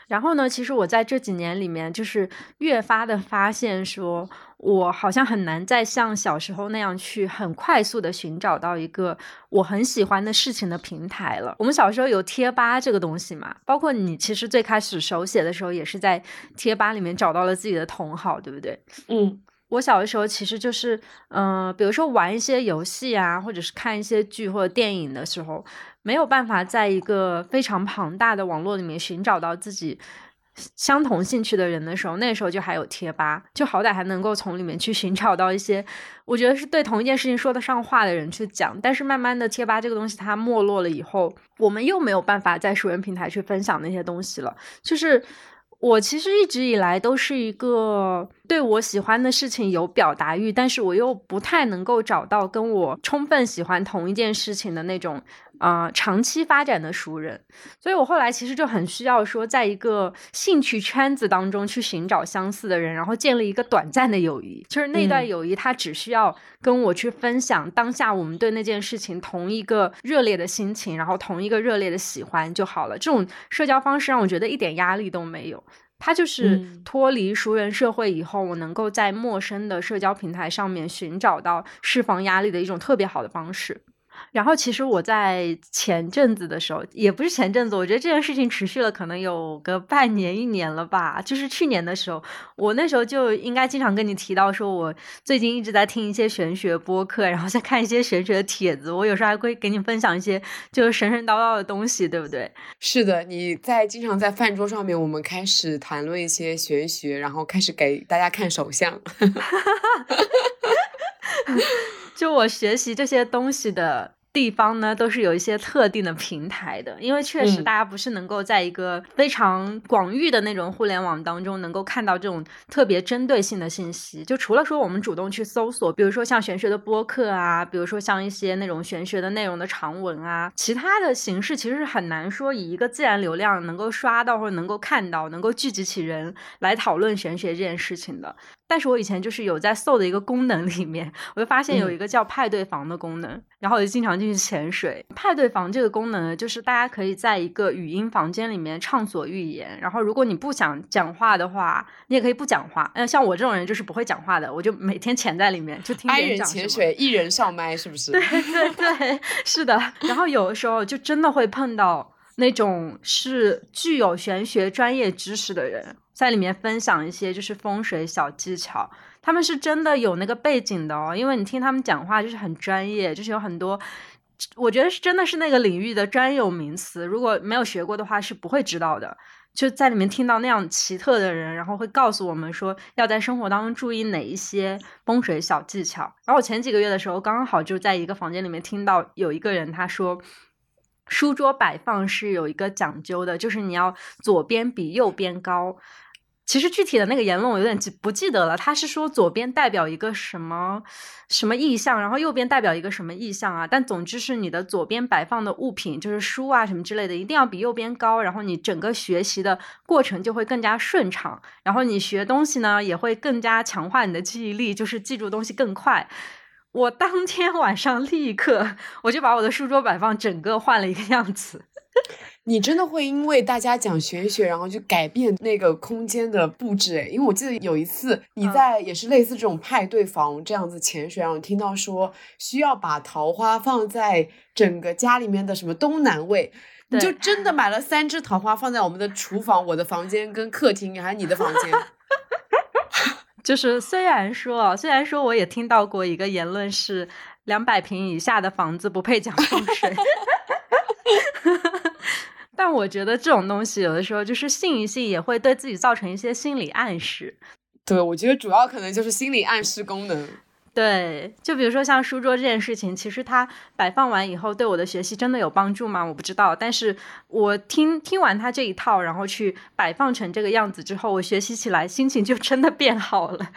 然后呢？其实我在这几年里面，就是越发的发现，说我好像很难再像小时候那样去很快速的寻找到一个我很喜欢的事情的平台了。我们小时候有贴吧这个东西嘛？包括你，其实最开始手写的时候，也是在贴吧里面找到了自己的同好，对不对？嗯。我小的时候其实就是，嗯，比如说玩一些游戏啊，或者是看一些剧或者电影的时候，没有办法在一个非常庞大的网络里面寻找到自己相同兴趣的人的时候，那时候就还有贴吧，就好歹还能够从里面去寻找到一些我觉得是对同一件事情说得上话的人去讲。但是慢慢的，贴吧这个东西它没落了以后，我们又没有办法在熟人平台去分享那些东西了，就是。我其实一直以来都是一个对我喜欢的事情有表达欲，但是我又不太能够找到跟我充分喜欢同一件事情的那种。啊，长期发展的熟人，所以我后来其实就很需要说，在一个兴趣圈子当中去寻找相似的人，然后建立一个短暂的友谊。就是那段友谊，他只需要跟我去分享当下我们对那件事情同一个热烈的心情，然后同一个热烈的喜欢就好了。这种社交方式让我觉得一点压力都没有。它就是脱离熟人社会以后，我能够在陌生的社交平台上面寻找到释放压力的一种特别好的方式。然后，其实我在前阵子的时候，也不是前阵子，我觉得这件事情持续了可能有个半年、一年了吧。就是去年的时候，我那时候就应该经常跟你提到，说我最近一直在听一些玄学播客，然后在看一些玄学的帖子。我有时候还会给你分享一些就是神神叨叨的东西，对不对？是的，你在经常在饭桌上面，我们开始谈论一些玄学，然后开始给大家看手相。就我学习这些东西的。地方呢，都是有一些特定的平台的，因为确实大家不是能够在一个非常广域的那种互联网当中能够看到这种特别针对性的信息。就除了说我们主动去搜索，比如说像玄学的播客啊，比如说像一些那种玄学的内容的长文啊，其他的形式其实是很难说以一个自然流量能够刷到或者能够看到，能够聚集起人来讨论玄学这件事情的。但是我以前就是有在搜的一个功能里面，我就发现有一个叫派对房的功能，然后我就经常进去潜水。派对房这个功能呢，就是大家可以在一个语音房间里面畅所欲言，然后如果你不想讲话的话，你也可以不讲话。嗯，像我这种人就是不会讲话的，我就每天潜在里面就听别人讲潜水，一人上麦，是不是？对对对，是的。然后有的时候就真的会碰到那种是具有玄学专业知识的人。在里面分享一些就是风水小技巧，他们是真的有那个背景的哦，因为你听他们讲话就是很专业，就是有很多，我觉得是真的是那个领域的专有名词，如果没有学过的话是不会知道的。就在里面听到那样奇特的人，然后会告诉我们说要在生活当中注意哪一些风水小技巧。然后我前几个月的时候刚好就在一个房间里面听到有一个人他说。书桌摆放是有一个讲究的，就是你要左边比右边高。其实具体的那个言论我有点记不记得了。他是说左边代表一个什么什么意象，然后右边代表一个什么意象啊？但总之是你的左边摆放的物品，就是书啊什么之类的，一定要比右边高，然后你整个学习的过程就会更加顺畅，然后你学东西呢也会更加强化你的记忆力，就是记住东西更快。我当天晚上立刻我就把我的书桌摆放整个换了一个样子。你真的会因为大家讲玄学，然后就改变那个空间的布置？诶因为我记得有一次你在也是类似这种派对房这样子潜水，然后听到说需要把桃花放在整个家里面的什么东南位，你就真的买了三只桃花放在我们的厨房、我的房间跟客厅，还有你的房间？就是虽然说，虽然说我也听到过一个言论是两百平以下的房子不配讲风水，但我觉得这种东西有的时候就是信一信也会对自己造成一些心理暗示。对，我觉得主要可能就是心理暗示功能。对，就比如说像书桌这件事情，其实它摆放完以后对我的学习真的有帮助吗？我不知道。但是我听听完他这一套，然后去摆放成这个样子之后，我学习起来心情就真的变好了。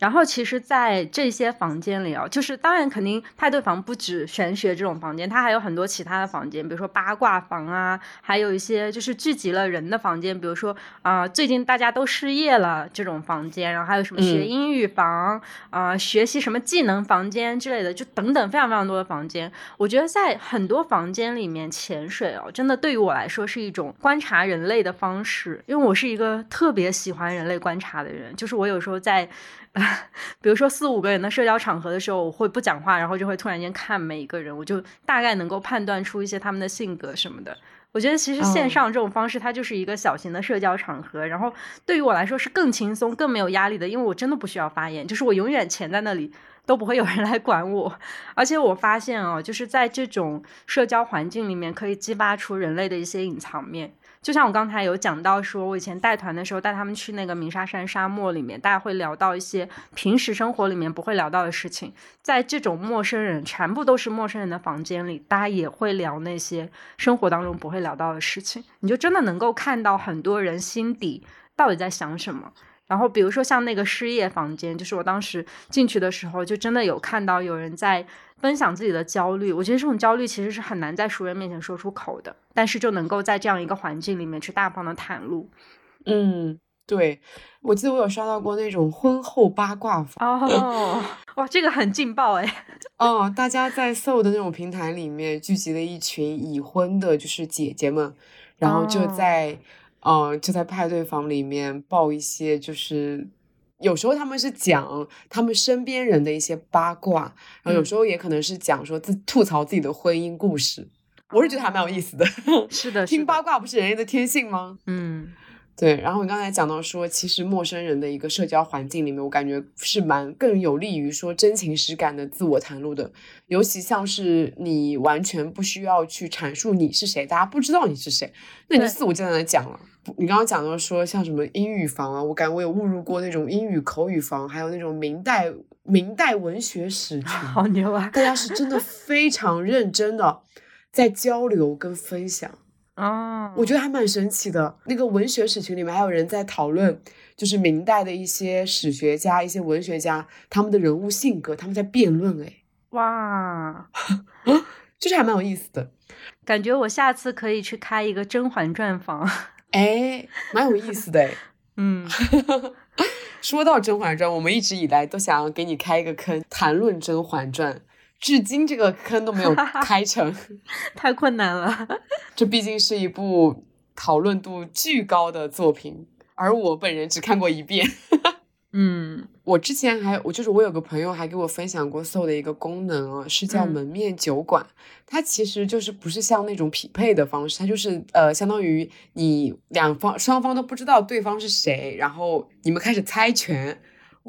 然后其实，在这些房间里啊，就是当然肯定派对房不止玄学这种房间，它还有很多其他的房间，比如说八卦房啊，还有一些就是聚集了人的房间，比如说啊，最近大家都失业了这种房间，然后还有什么学英语房啊，学习什么技能房间之类的，就等等非常非常多的房间。我觉得在很多房间里面潜水哦，真的对于我来说是一种观察人类的方式，因为我是一个特别喜欢人类观察的人，就是我有时候在。比如说四五个人的社交场合的时候，我会不讲话，然后就会突然间看每一个人，我就大概能够判断出一些他们的性格什么的。我觉得其实线上这种方式，它就是一个小型的社交场合，然后对于我来说是更轻松、更没有压力的，因为我真的不需要发言，就是我永远潜在那里，都不会有人来管我。而且我发现哦，就是在这种社交环境里面，可以激发出人类的一些隐藏面。就像我刚才有讲到，说我以前带团的时候，带他们去那个鸣沙山沙漠里面，大家会聊到一些平时生活里面不会聊到的事情。在这种陌生人全部都是陌生人的房间里，大家也会聊那些生活当中不会聊到的事情。你就真的能够看到很多人心底。到底在想什么。然后比如说像那个失业房间，就是我当时进去的时候，就真的有看到有人在分享自己的焦虑。我觉得这种焦虑其实是很难在熟人面前说出口的，但是就能够在这样一个环境里面去大方的袒露。嗯，对，我记得我有刷到过那种婚后八卦房哦，哇，这个很劲爆哎。哦，大家在 So 的那种平台里面聚集了一群已婚的，就是姐姐们，然后就在。嗯，就在派对房里面报一些，就是有时候他们是讲他们身边人的一些八卦，然后有时候也可能是讲说自吐槽自己的婚姻故事。我是觉得还蛮有意思的。是的，听八卦不是人类的天性吗？嗯。对，然后你刚才讲到说，其实陌生人的一个社交环境里面，我感觉是蛮更有利于说真情实感的自我袒露的，尤其像是你完全不需要去阐述你是谁，大家不知道你是谁，那你就肆无忌惮的讲了。你刚刚讲到说像什么英语房啊，我感觉我有误入过那种英语口语房，还有那种明代明代文学史群，好牛啊！大家是真的非常认真的在交流跟分享。哦，我觉得还蛮神奇的。那个文学史群里面还有人在讨论，就是明代的一些史学家、一些文学家他们的人物性格，他们在辩论。哎，哇，就是还蛮有意思的。感觉我下次可以去开一个《甄嬛传》房。哎，蛮有意思的。哎，嗯，说到《甄嬛传》，我们一直以来都想要给你开一个坑，谈论《甄嬛传》。至今这个坑都没有 开成，太困难了。这毕竟是一部讨论度巨高的作品，而我本人只看过一遍。嗯，我之前还我就是我有个朋友还给我分享过 Soul 的一个功能啊，是叫门面酒馆。它其实就是不是像那种匹配的方式，它就是呃，相当于你两方双方都不知道对方是谁，然后你们开始猜拳。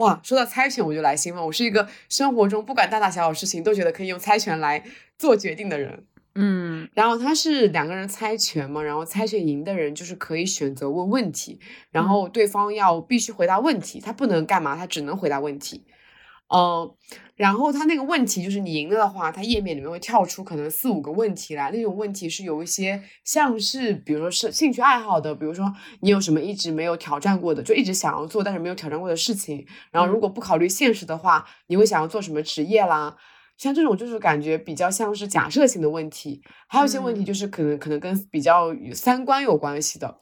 哇，说到猜拳我就来兴奋。我是一个生活中不管大大小小事情都觉得可以用猜拳来做决定的人。嗯，然后他是两个人猜拳嘛，然后猜拳赢的人就是可以选择问问题，然后对方要必须回答问题，他不能干嘛，他只能回答问题。嗯，然后它那个问题就是你赢了的话，它页面里面会跳出可能四五个问题来，那种问题是有一些像是，比如说是兴趣爱好的，比如说你有什么一直没有挑战过的，就一直想要做但是没有挑战过的事情，然后如果不考虑现实的话，你会想要做什么职业啦？像这种就是感觉比较像是假设性的问题，还有一些问题就是可能可能跟比较三观有关系的。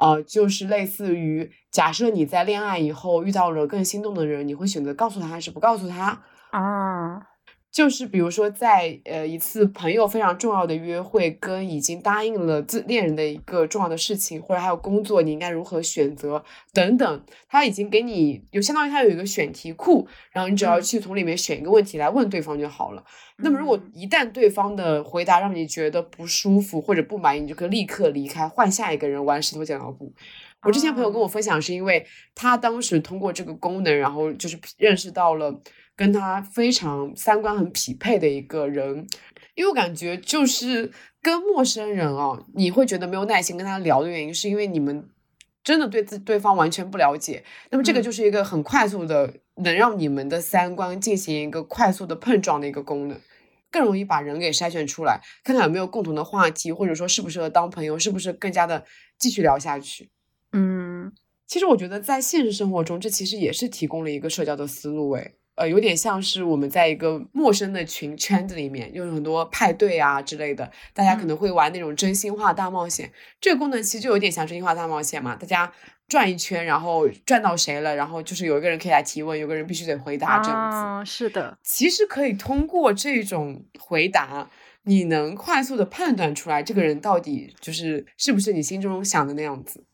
呃，就是类似于假设你在恋爱以后遇到了更心动的人，你会选择告诉他还是不告诉他啊？就是比如说在呃一次朋友非常重要的约会，跟已经答应了自恋人的一个重要的事情，或者还有工作，你应该如何选择等等，他已经给你有相当于他有一个选题库，然后你只要去从里面选一个问题来问对方就好了。那么，如果一旦对方的回答让你觉得不舒服或者不满意，你就可以立刻离开，换下一个人玩石头剪刀布。我之前朋友跟我分享，是因为他当时通过这个功能，然后就是认识到了跟他非常三观很匹配的一个人。因为我感觉就是跟陌生人哦，你会觉得没有耐心跟他聊的原因，是因为你们真的对自对方完全不了解。那么这个就是一个很快速的，能让你们的三观进行一个快速的碰撞的一个功能。更容易把人给筛选出来，看看有没有共同的话题，或者说适不适合当朋友，是不是更加的继续聊下去。嗯，其实我觉得在现实生活中，这其实也是提供了一个社交的思路，诶，呃，有点像是我们在一个陌生的群圈子里面，有很多派对啊之类的，大家可能会玩那种真心话大冒险。这个功能其实就有点像真心话大冒险嘛，大家。转一圈，然后转到谁了，然后就是有一个人可以来提问，有个人必须得回答这样子。是的，其实可以通过这种回答，你能快速的判断出来这个人到底就是是不是你心中想的那样子。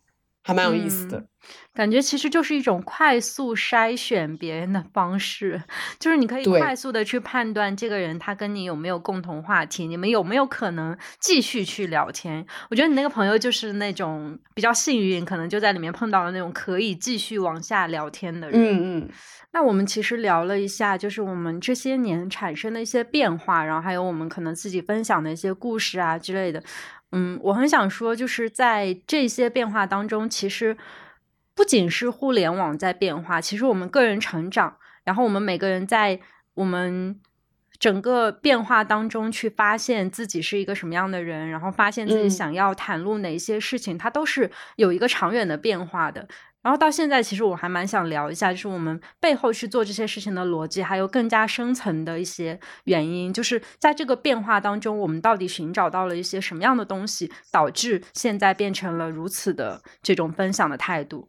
还蛮有意思的，感觉其实就是一种快速筛选别人的方式，就是你可以快速的去判断这个人他跟你有没有共同话题，你们有没有可能继续去聊天。我觉得你那个朋友就是那种比较幸运，可能就在里面碰到了那种可以继续往下聊天的人。嗯嗯。那我们其实聊了一下，就是我们这些年产生的一些变化，然后还有我们可能自己分享的一些故事啊之类的。嗯，我很想说，就是在这些变化当中，其实不仅是互联网在变化，其实我们个人成长，然后我们每个人在我们整个变化当中去发现自己是一个什么样的人，然后发现自己想要袒露哪些事情，它都是有一个长远的变化的。然后到现在，其实我还蛮想聊一下，就是我们背后去做这些事情的逻辑，还有更加深层的一些原因，就是在这个变化当中，我们到底寻找到了一些什么样的东西，导致现在变成了如此的这种分享的态度。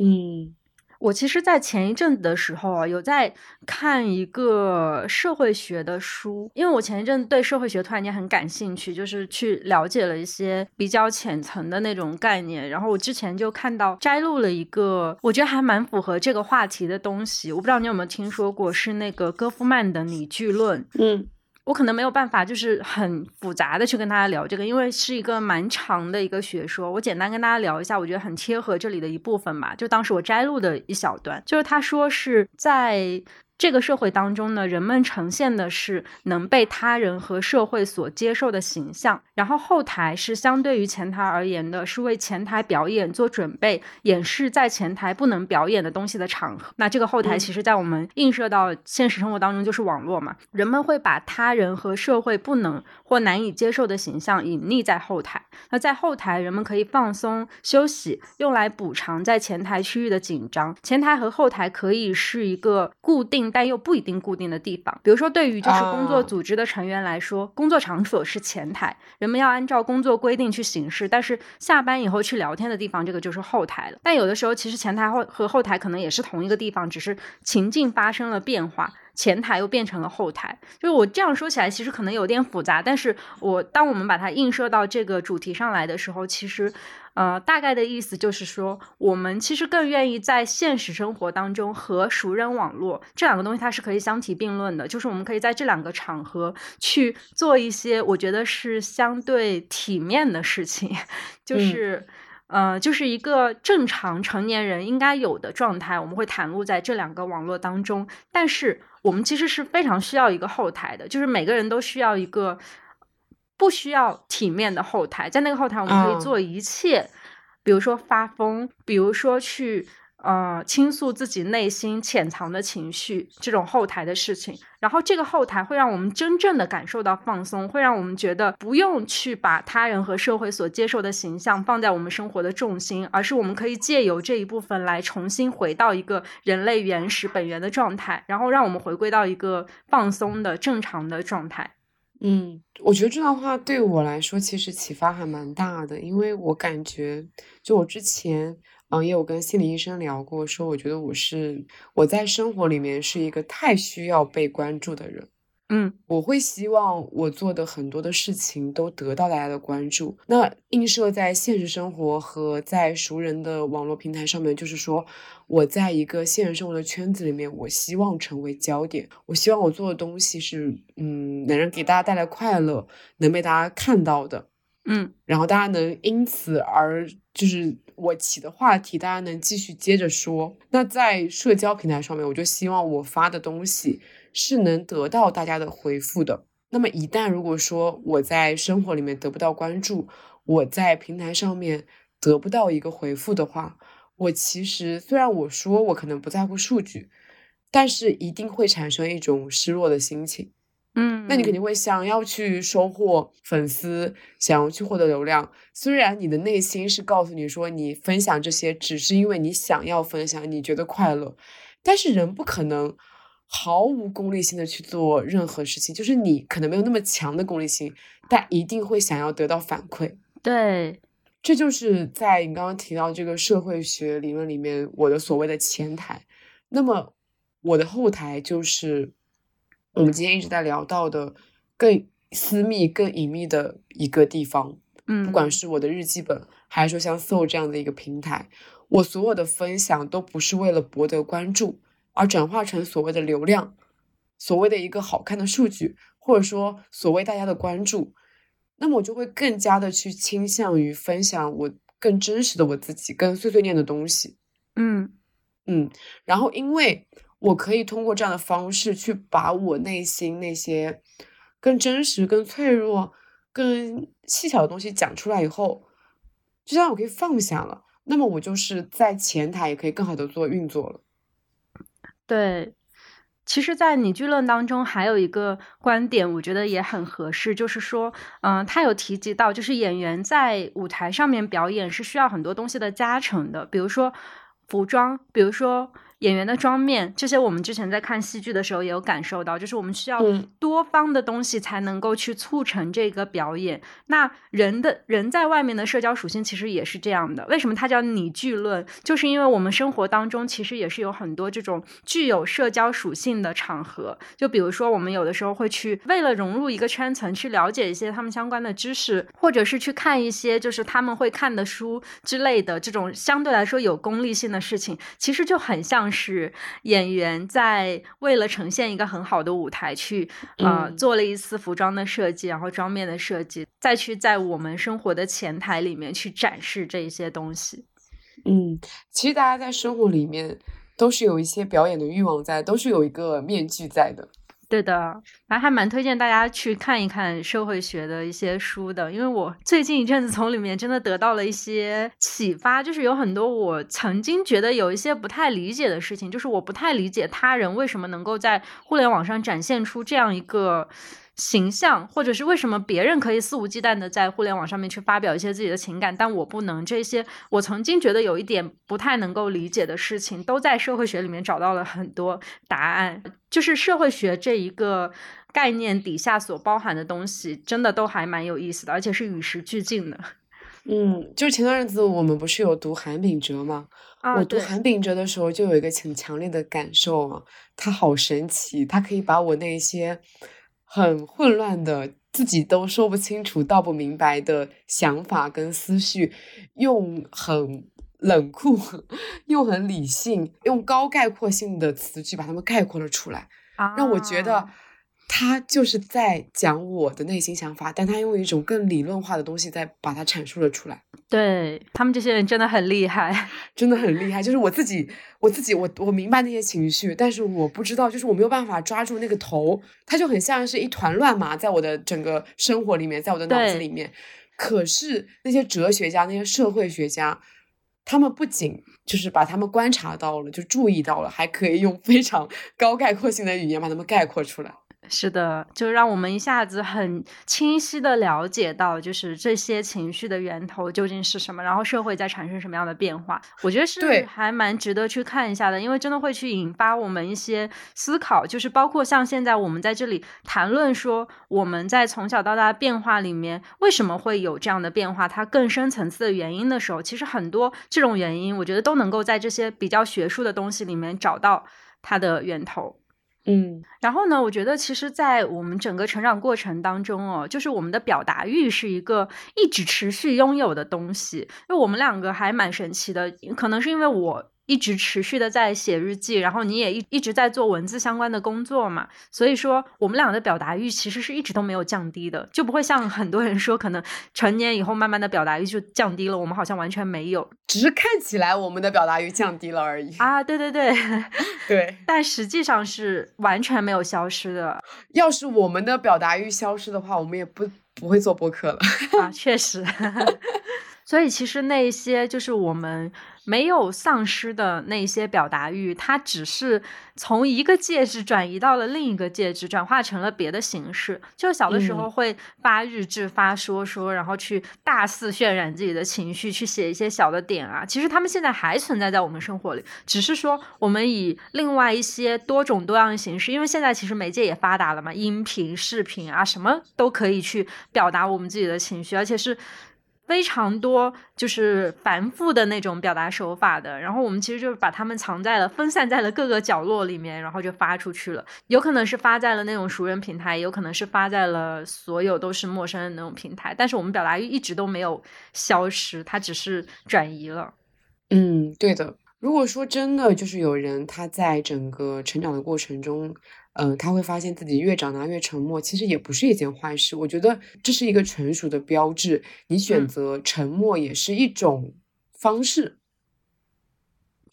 嗯。我其实，在前一阵子的时候啊，有在看一个社会学的书，因为我前一阵对社会学突然间很感兴趣，就是去了解了一些比较浅层的那种概念。然后我之前就看到摘录了一个，我觉得还蛮符合这个话题的东西。我不知道你有没有听说过，是那个戈夫曼的拟剧论。嗯。我可能没有办法，就是很复杂的去跟大家聊这个，因为是一个蛮长的一个学说。我简单跟大家聊一下，我觉得很贴合这里的一部分吧。就当时我摘录的一小段，就是他说是在。这个社会当中呢，人们呈现的是能被他人和社会所接受的形象，然后后台是相对于前台而言的，是为前台表演做准备，演示在前台不能表演的东西的场合。那这个后台其实，在我们映射到现实生活当中，就是网络嘛。人们会把他人和社会不能或难以接受的形象隐匿在后台。那在后台，人们可以放松休息，用来补偿在前台区域的紧张。前台和后台可以是一个固定。但又不一定固定的地方，比如说，对于就是工作组织的成员来说，工作场所是前台，人们要按照工作规定去行事。但是下班以后去聊天的地方，这个就是后台了。但有的时候，其实前台后和后台可能也是同一个地方，只是情境发生了变化。前台又变成了后台，就是我这样说起来，其实可能有点复杂。但是我当我们把它映射到这个主题上来的时候，其实，呃，大概的意思就是说，我们其实更愿意在现实生活当中和熟人网络这两个东西，它是可以相提并论的。就是我们可以在这两个场合去做一些我觉得是相对体面的事情，就是。呃，就是一个正常成年人应该有的状态，我们会袒露在这两个网络当中。但是我们其实是非常需要一个后台的，就是每个人都需要一个不需要体面的后台，在那个后台我们可以做一切，比如说发疯，比如说去。呃，倾诉自己内心潜藏的情绪，这种后台的事情，然后这个后台会让我们真正的感受到放松，会让我们觉得不用去把他人和社会所接受的形象放在我们生活的重心，而是我们可以借由这一部分来重新回到一个人类原始本源的状态，然后让我们回归到一个放松的正常的状态。嗯，我觉得这段话对我来说其实启发还蛮大的，因为我感觉就我之前。嗯，也有跟心理医生聊过，说我觉得我是我在生活里面是一个太需要被关注的人。嗯，我会希望我做的很多的事情都得到大家的关注。那映射在现实生活和在熟人的网络平台上面，就是说我在一个现实生活的圈子里面，我希望成为焦点。我希望我做的东西是，嗯，能让给大家带来快乐，能被大家看到的。嗯，然后大家能因此而就是。我起的话题，大家能继续接着说。那在社交平台上面，我就希望我发的东西是能得到大家的回复的。那么一旦如果说我在生活里面得不到关注，我在平台上面得不到一个回复的话，我其实虽然我说我可能不在乎数据，但是一定会产生一种失落的心情。嗯，那你肯定会想要去收获粉丝，想要去获得流量。虽然你的内心是告诉你说，你分享这些只是因为你想要分享，你觉得快乐，但是人不可能毫无功利性的去做任何事情。就是你可能没有那么强的功利性，但一定会想要得到反馈。对，这就是在你刚刚提到这个社会学理论里面，我的所谓的前台。那么我的后台就是。我们今天一直在聊到的更私密、更隐秘的一个地方，嗯，不管是我的日记本，还是说像 Soul 这样的一个平台，我所有的分享都不是为了博得关注，而转化成所谓的流量，所谓的一个好看的数据，或者说所谓大家的关注，那么我就会更加的去倾向于分享我更真实的我自己，更碎碎念的东西，嗯嗯，然后因为。我可以通过这样的方式去把我内心那些更真实、更脆弱、更细小的东西讲出来以后，就像我可以放下了，那么我就是在前台也可以更好的做运作了。对，其实，在你剧论当中，还有一个观点，我觉得也很合适，就是说，嗯，他有提及到，就是演员在舞台上面表演是需要很多东西的加成的，比如说服装，比如说。演员的妆面，这些我们之前在看戏剧的时候也有感受到，就是我们需要多方的东西才能够去促成这个表演。那人的人在外面的社交属性其实也是这样的。为什么它叫拟剧论？就是因为我们生活当中其实也是有很多这种具有社交属性的场合。就比如说，我们有的时候会去为了融入一个圈层，去了解一些他们相关的知识，或者是去看一些就是他们会看的书之类的这种相对来说有功利性的事情，其实就很像。是演员在为了呈现一个很好的舞台，去呃做了一次服装的设计，然后妆面的设计，再去在我们生活的前台里面去展示这一些东西。嗯，其实大家在生活里面都是有一些表演的欲望在，都是有一个面具在的。对的，然后还蛮推荐大家去看一看社会学的一些书的，因为我最近一阵子从里面真的得到了一些启发，就是有很多我曾经觉得有一些不太理解的事情，就是我不太理解他人为什么能够在互联网上展现出这样一个。形象，或者是为什么别人可以肆无忌惮的在互联网上面去发表一些自己的情感，但我不能？这些我曾经觉得有一点不太能够理解的事情，都在社会学里面找到了很多答案。就是社会学这一个概念底下所包含的东西，真的都还蛮有意思的，而且是与时俱进的。嗯，就是前段日子我们不是有读韩炳哲吗？我读韩炳哲的时候就有一个很强烈的感受啊，他好神奇，他可以把我那些。很混乱的，自己都说不清楚、道不明白的想法跟思绪，用很冷酷、又很理性、用高概括性的词句把它们概括了出来，让我觉得。他就是在讲我的内心想法，但他用一种更理论化的东西在把它阐述了出来。对他们这些人真的很厉害，真的很厉害。就是我自己，我自己，我我明白那些情绪，但是我不知道，就是我没有办法抓住那个头，它就很像是一团乱麻，在我的整个生活里面，在我的脑子里面。可是那些哲学家、那些社会学家，他们不仅就是把他们观察到了，就注意到了，还可以用非常高概括性的语言把他们概括出来。是的，就让我们一下子很清晰的了解到，就是这些情绪的源头究竟是什么，然后社会在产生什么样的变化。我觉得是还蛮值得去看一下的，因为真的会去引发我们一些思考，就是包括像现在我们在这里谈论说，我们在从小到大变化里面为什么会有这样的变化，它更深层次的原因的时候，其实很多这种原因，我觉得都能够在这些比较学术的东西里面找到它的源头。嗯，然后呢？我觉得其实，在我们整个成长过程当中哦，就是我们的表达欲是一个一直持续拥有的东西。就我们两个还蛮神奇的，可能是因为我。一直持续的在写日记，然后你也一一直在做文字相关的工作嘛，所以说我们俩的表达欲其实是一直都没有降低的，就不会像很多人说，可能成年以后慢慢的表达欲就降低了，我们好像完全没有，只是看起来我们的表达欲降低了而已啊，对对对 对，但实际上是完全没有消失的。要是我们的表达欲消失的话，我们也不不会做播客了啊，确实。所以其实那些就是我们没有丧失的那些表达欲，它只是从一个介质转移到了另一个介质，转化成了别的形式。就小的时候会发日志、发说说，然后去大肆渲染自己的情绪，去写一些小的点啊。其实他们现在还存在在我们生活里，只是说我们以另外一些多种多样的形式，因为现在其实媒介也发达了嘛，音频、视频啊，什么都可以去表达我们自己的情绪，而且是。非常多就是繁复的那种表达手法的，然后我们其实就是把它们藏在了分散在了各个角落里面，然后就发出去了。有可能是发在了那种熟人平台，有可能是发在了所有都是陌生的那种平台。但是我们表达欲一直都没有消失，它只是转移了。嗯，对的。如果说真的就是有人他在整个成长的过程中。嗯，他会发现自己越长大越沉默，其实也不是一件坏事。我觉得这是一个成熟的标志。你选择沉默也是一种方式，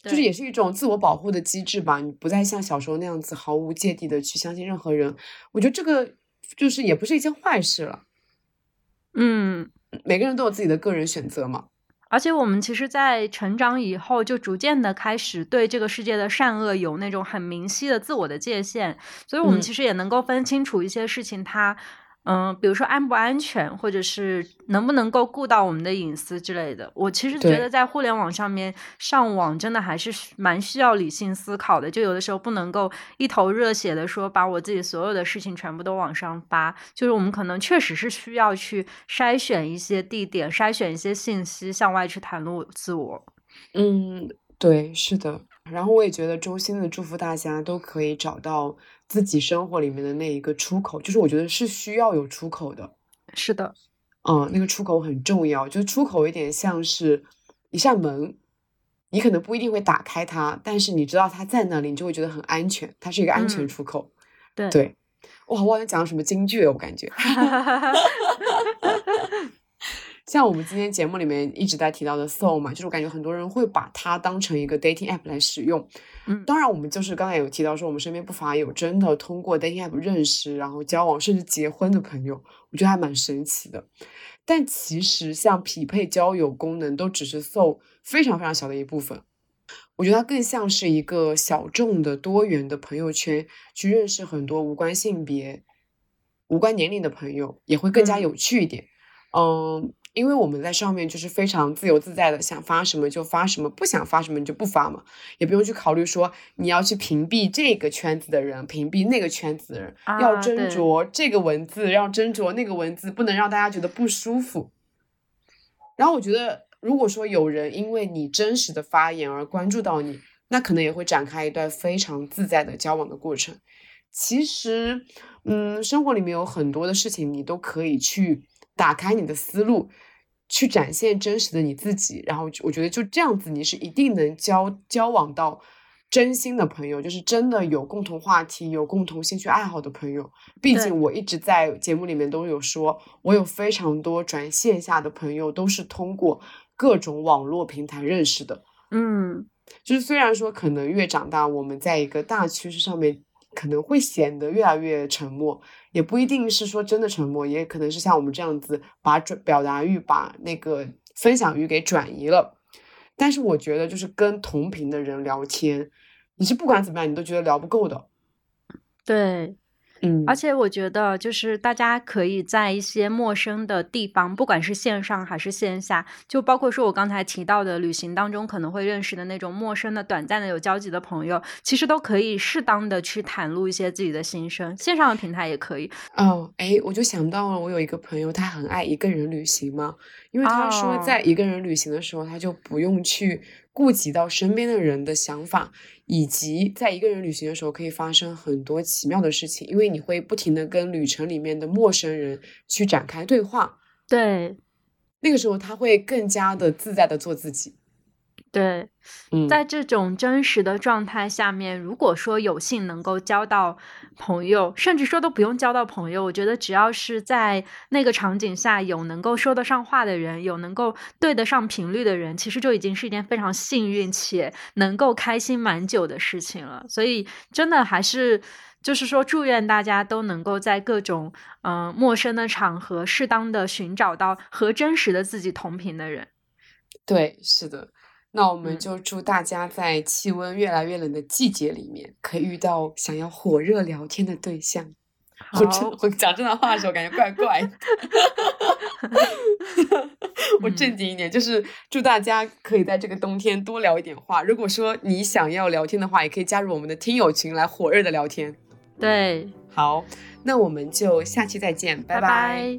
就是也是一种自我保护的机制吧。你不再像小时候那样子毫无芥蒂的去相信任何人。我觉得这个就是也不是一件坏事了。嗯，每个人都有自己的个人选择嘛。而且我们其实，在成长以后，就逐渐的开始对这个世界的善恶有那种很明晰的自我的界限，所以我们其实也能够分清楚一些事情，它。嗯，比如说安不安全，或者是能不能够顾到我们的隐私之类的。我其实觉得在互联网上面上网，真的还是蛮需要理性思考的。就有的时候不能够一头热血的说把我自己所有的事情全部都往上发。就是我们可能确实是需要去筛选一些地点，筛选一些信息，向外去袒露自我。嗯，对，是的。然后我也觉得衷心的祝福大家都可以找到。自己生活里面的那一个出口，就是我觉得是需要有出口的。是的，嗯，那个出口很重要，就是出口有点像是一扇门，你可能不一定会打开它，但是你知道它在那里，你就会觉得很安全，它是一个安全出口。对对，哇，我好像讲了什么京剧，我感觉。像我们今天节目里面一直在提到的 Soul 嘛，就是我感觉很多人会把它当成一个 dating app 来使用。嗯，当然我们就是刚才有提到说，我们身边不乏有真的通过 dating app 认识，然后交往甚至结婚的朋友，我觉得还蛮神奇的。但其实像匹配交友功能，都只是 Soul 非常非常小的一部分。我觉得它更像是一个小众的多元的朋友圈，去认识很多无关性别、无关年龄的朋友，也会更加有趣一点。嗯。因为我们在上面就是非常自由自在的，想发什么就发什么，不想发什么你就不发嘛，也不用去考虑说你要去屏蔽这个圈子的人，屏蔽那个圈子的人，要斟酌这个文字，要斟酌那个文字，不能让大家觉得不舒服。然后我觉得，如果说有人因为你真实的发言而关注到你，那可能也会展开一段非常自在的交往的过程。其实，嗯，生活里面有很多的事情，你都可以去。打开你的思路，去展现真实的你自己，然后我觉得就这样子，你是一定能交交往到真心的朋友，就是真的有共同话题、有共同兴趣爱好的朋友。毕竟我一直在节目里面都有说，我有非常多转线下的朋友都是通过各种网络平台认识的。嗯，就是虽然说可能越长大，我们在一个大趋势上面。可能会显得越来越沉默，也不一定是说真的沉默，也可能是像我们这样子把转表达欲、把那个分享欲给转移了。但是我觉得，就是跟同频的人聊天，你是不管怎么样，你都觉得聊不够的。对。嗯，而且我觉得，就是大家可以在一些陌生的地方，不管是线上还是线下，就包括说我刚才提到的旅行当中可能会认识的那种陌生的、短暂的有交集的朋友，其实都可以适当的去袒露一些自己的心声。线上的平台也可以。哦，哎，我就想到了，我有一个朋友，他很爱一个人旅行嘛，因为他说在一个人旅行的时候，他就不用去。顾及到身边的人的想法，以及在一个人旅行的时候可以发生很多奇妙的事情，因为你会不停的跟旅程里面的陌生人去展开对话。对，那个时候他会更加的自在的做自己。对，在这种真实的状态下面，如果说有幸能够交到朋友，甚至说都不用交到朋友，我觉得只要是在那个场景下有能够说得上话的人，有能够对得上频率的人，其实就已经是一件非常幸运且能够开心蛮久的事情了。所以，真的还是就是说，祝愿大家都能够在各种嗯陌生的场合，适当的寻找到和真实的自己同频的人。对，是的。那我们就祝大家在气温越来越冷的季节里面，可以遇到想要火热聊天的对象。我真我讲这段话的时候，感觉怪怪的。我正经一点，就是祝大家可以在这个冬天多聊一点话。如果说你想要聊天的话，也可以加入我们的听友群来火热的聊天。对，好，那我们就下期再见，拜拜。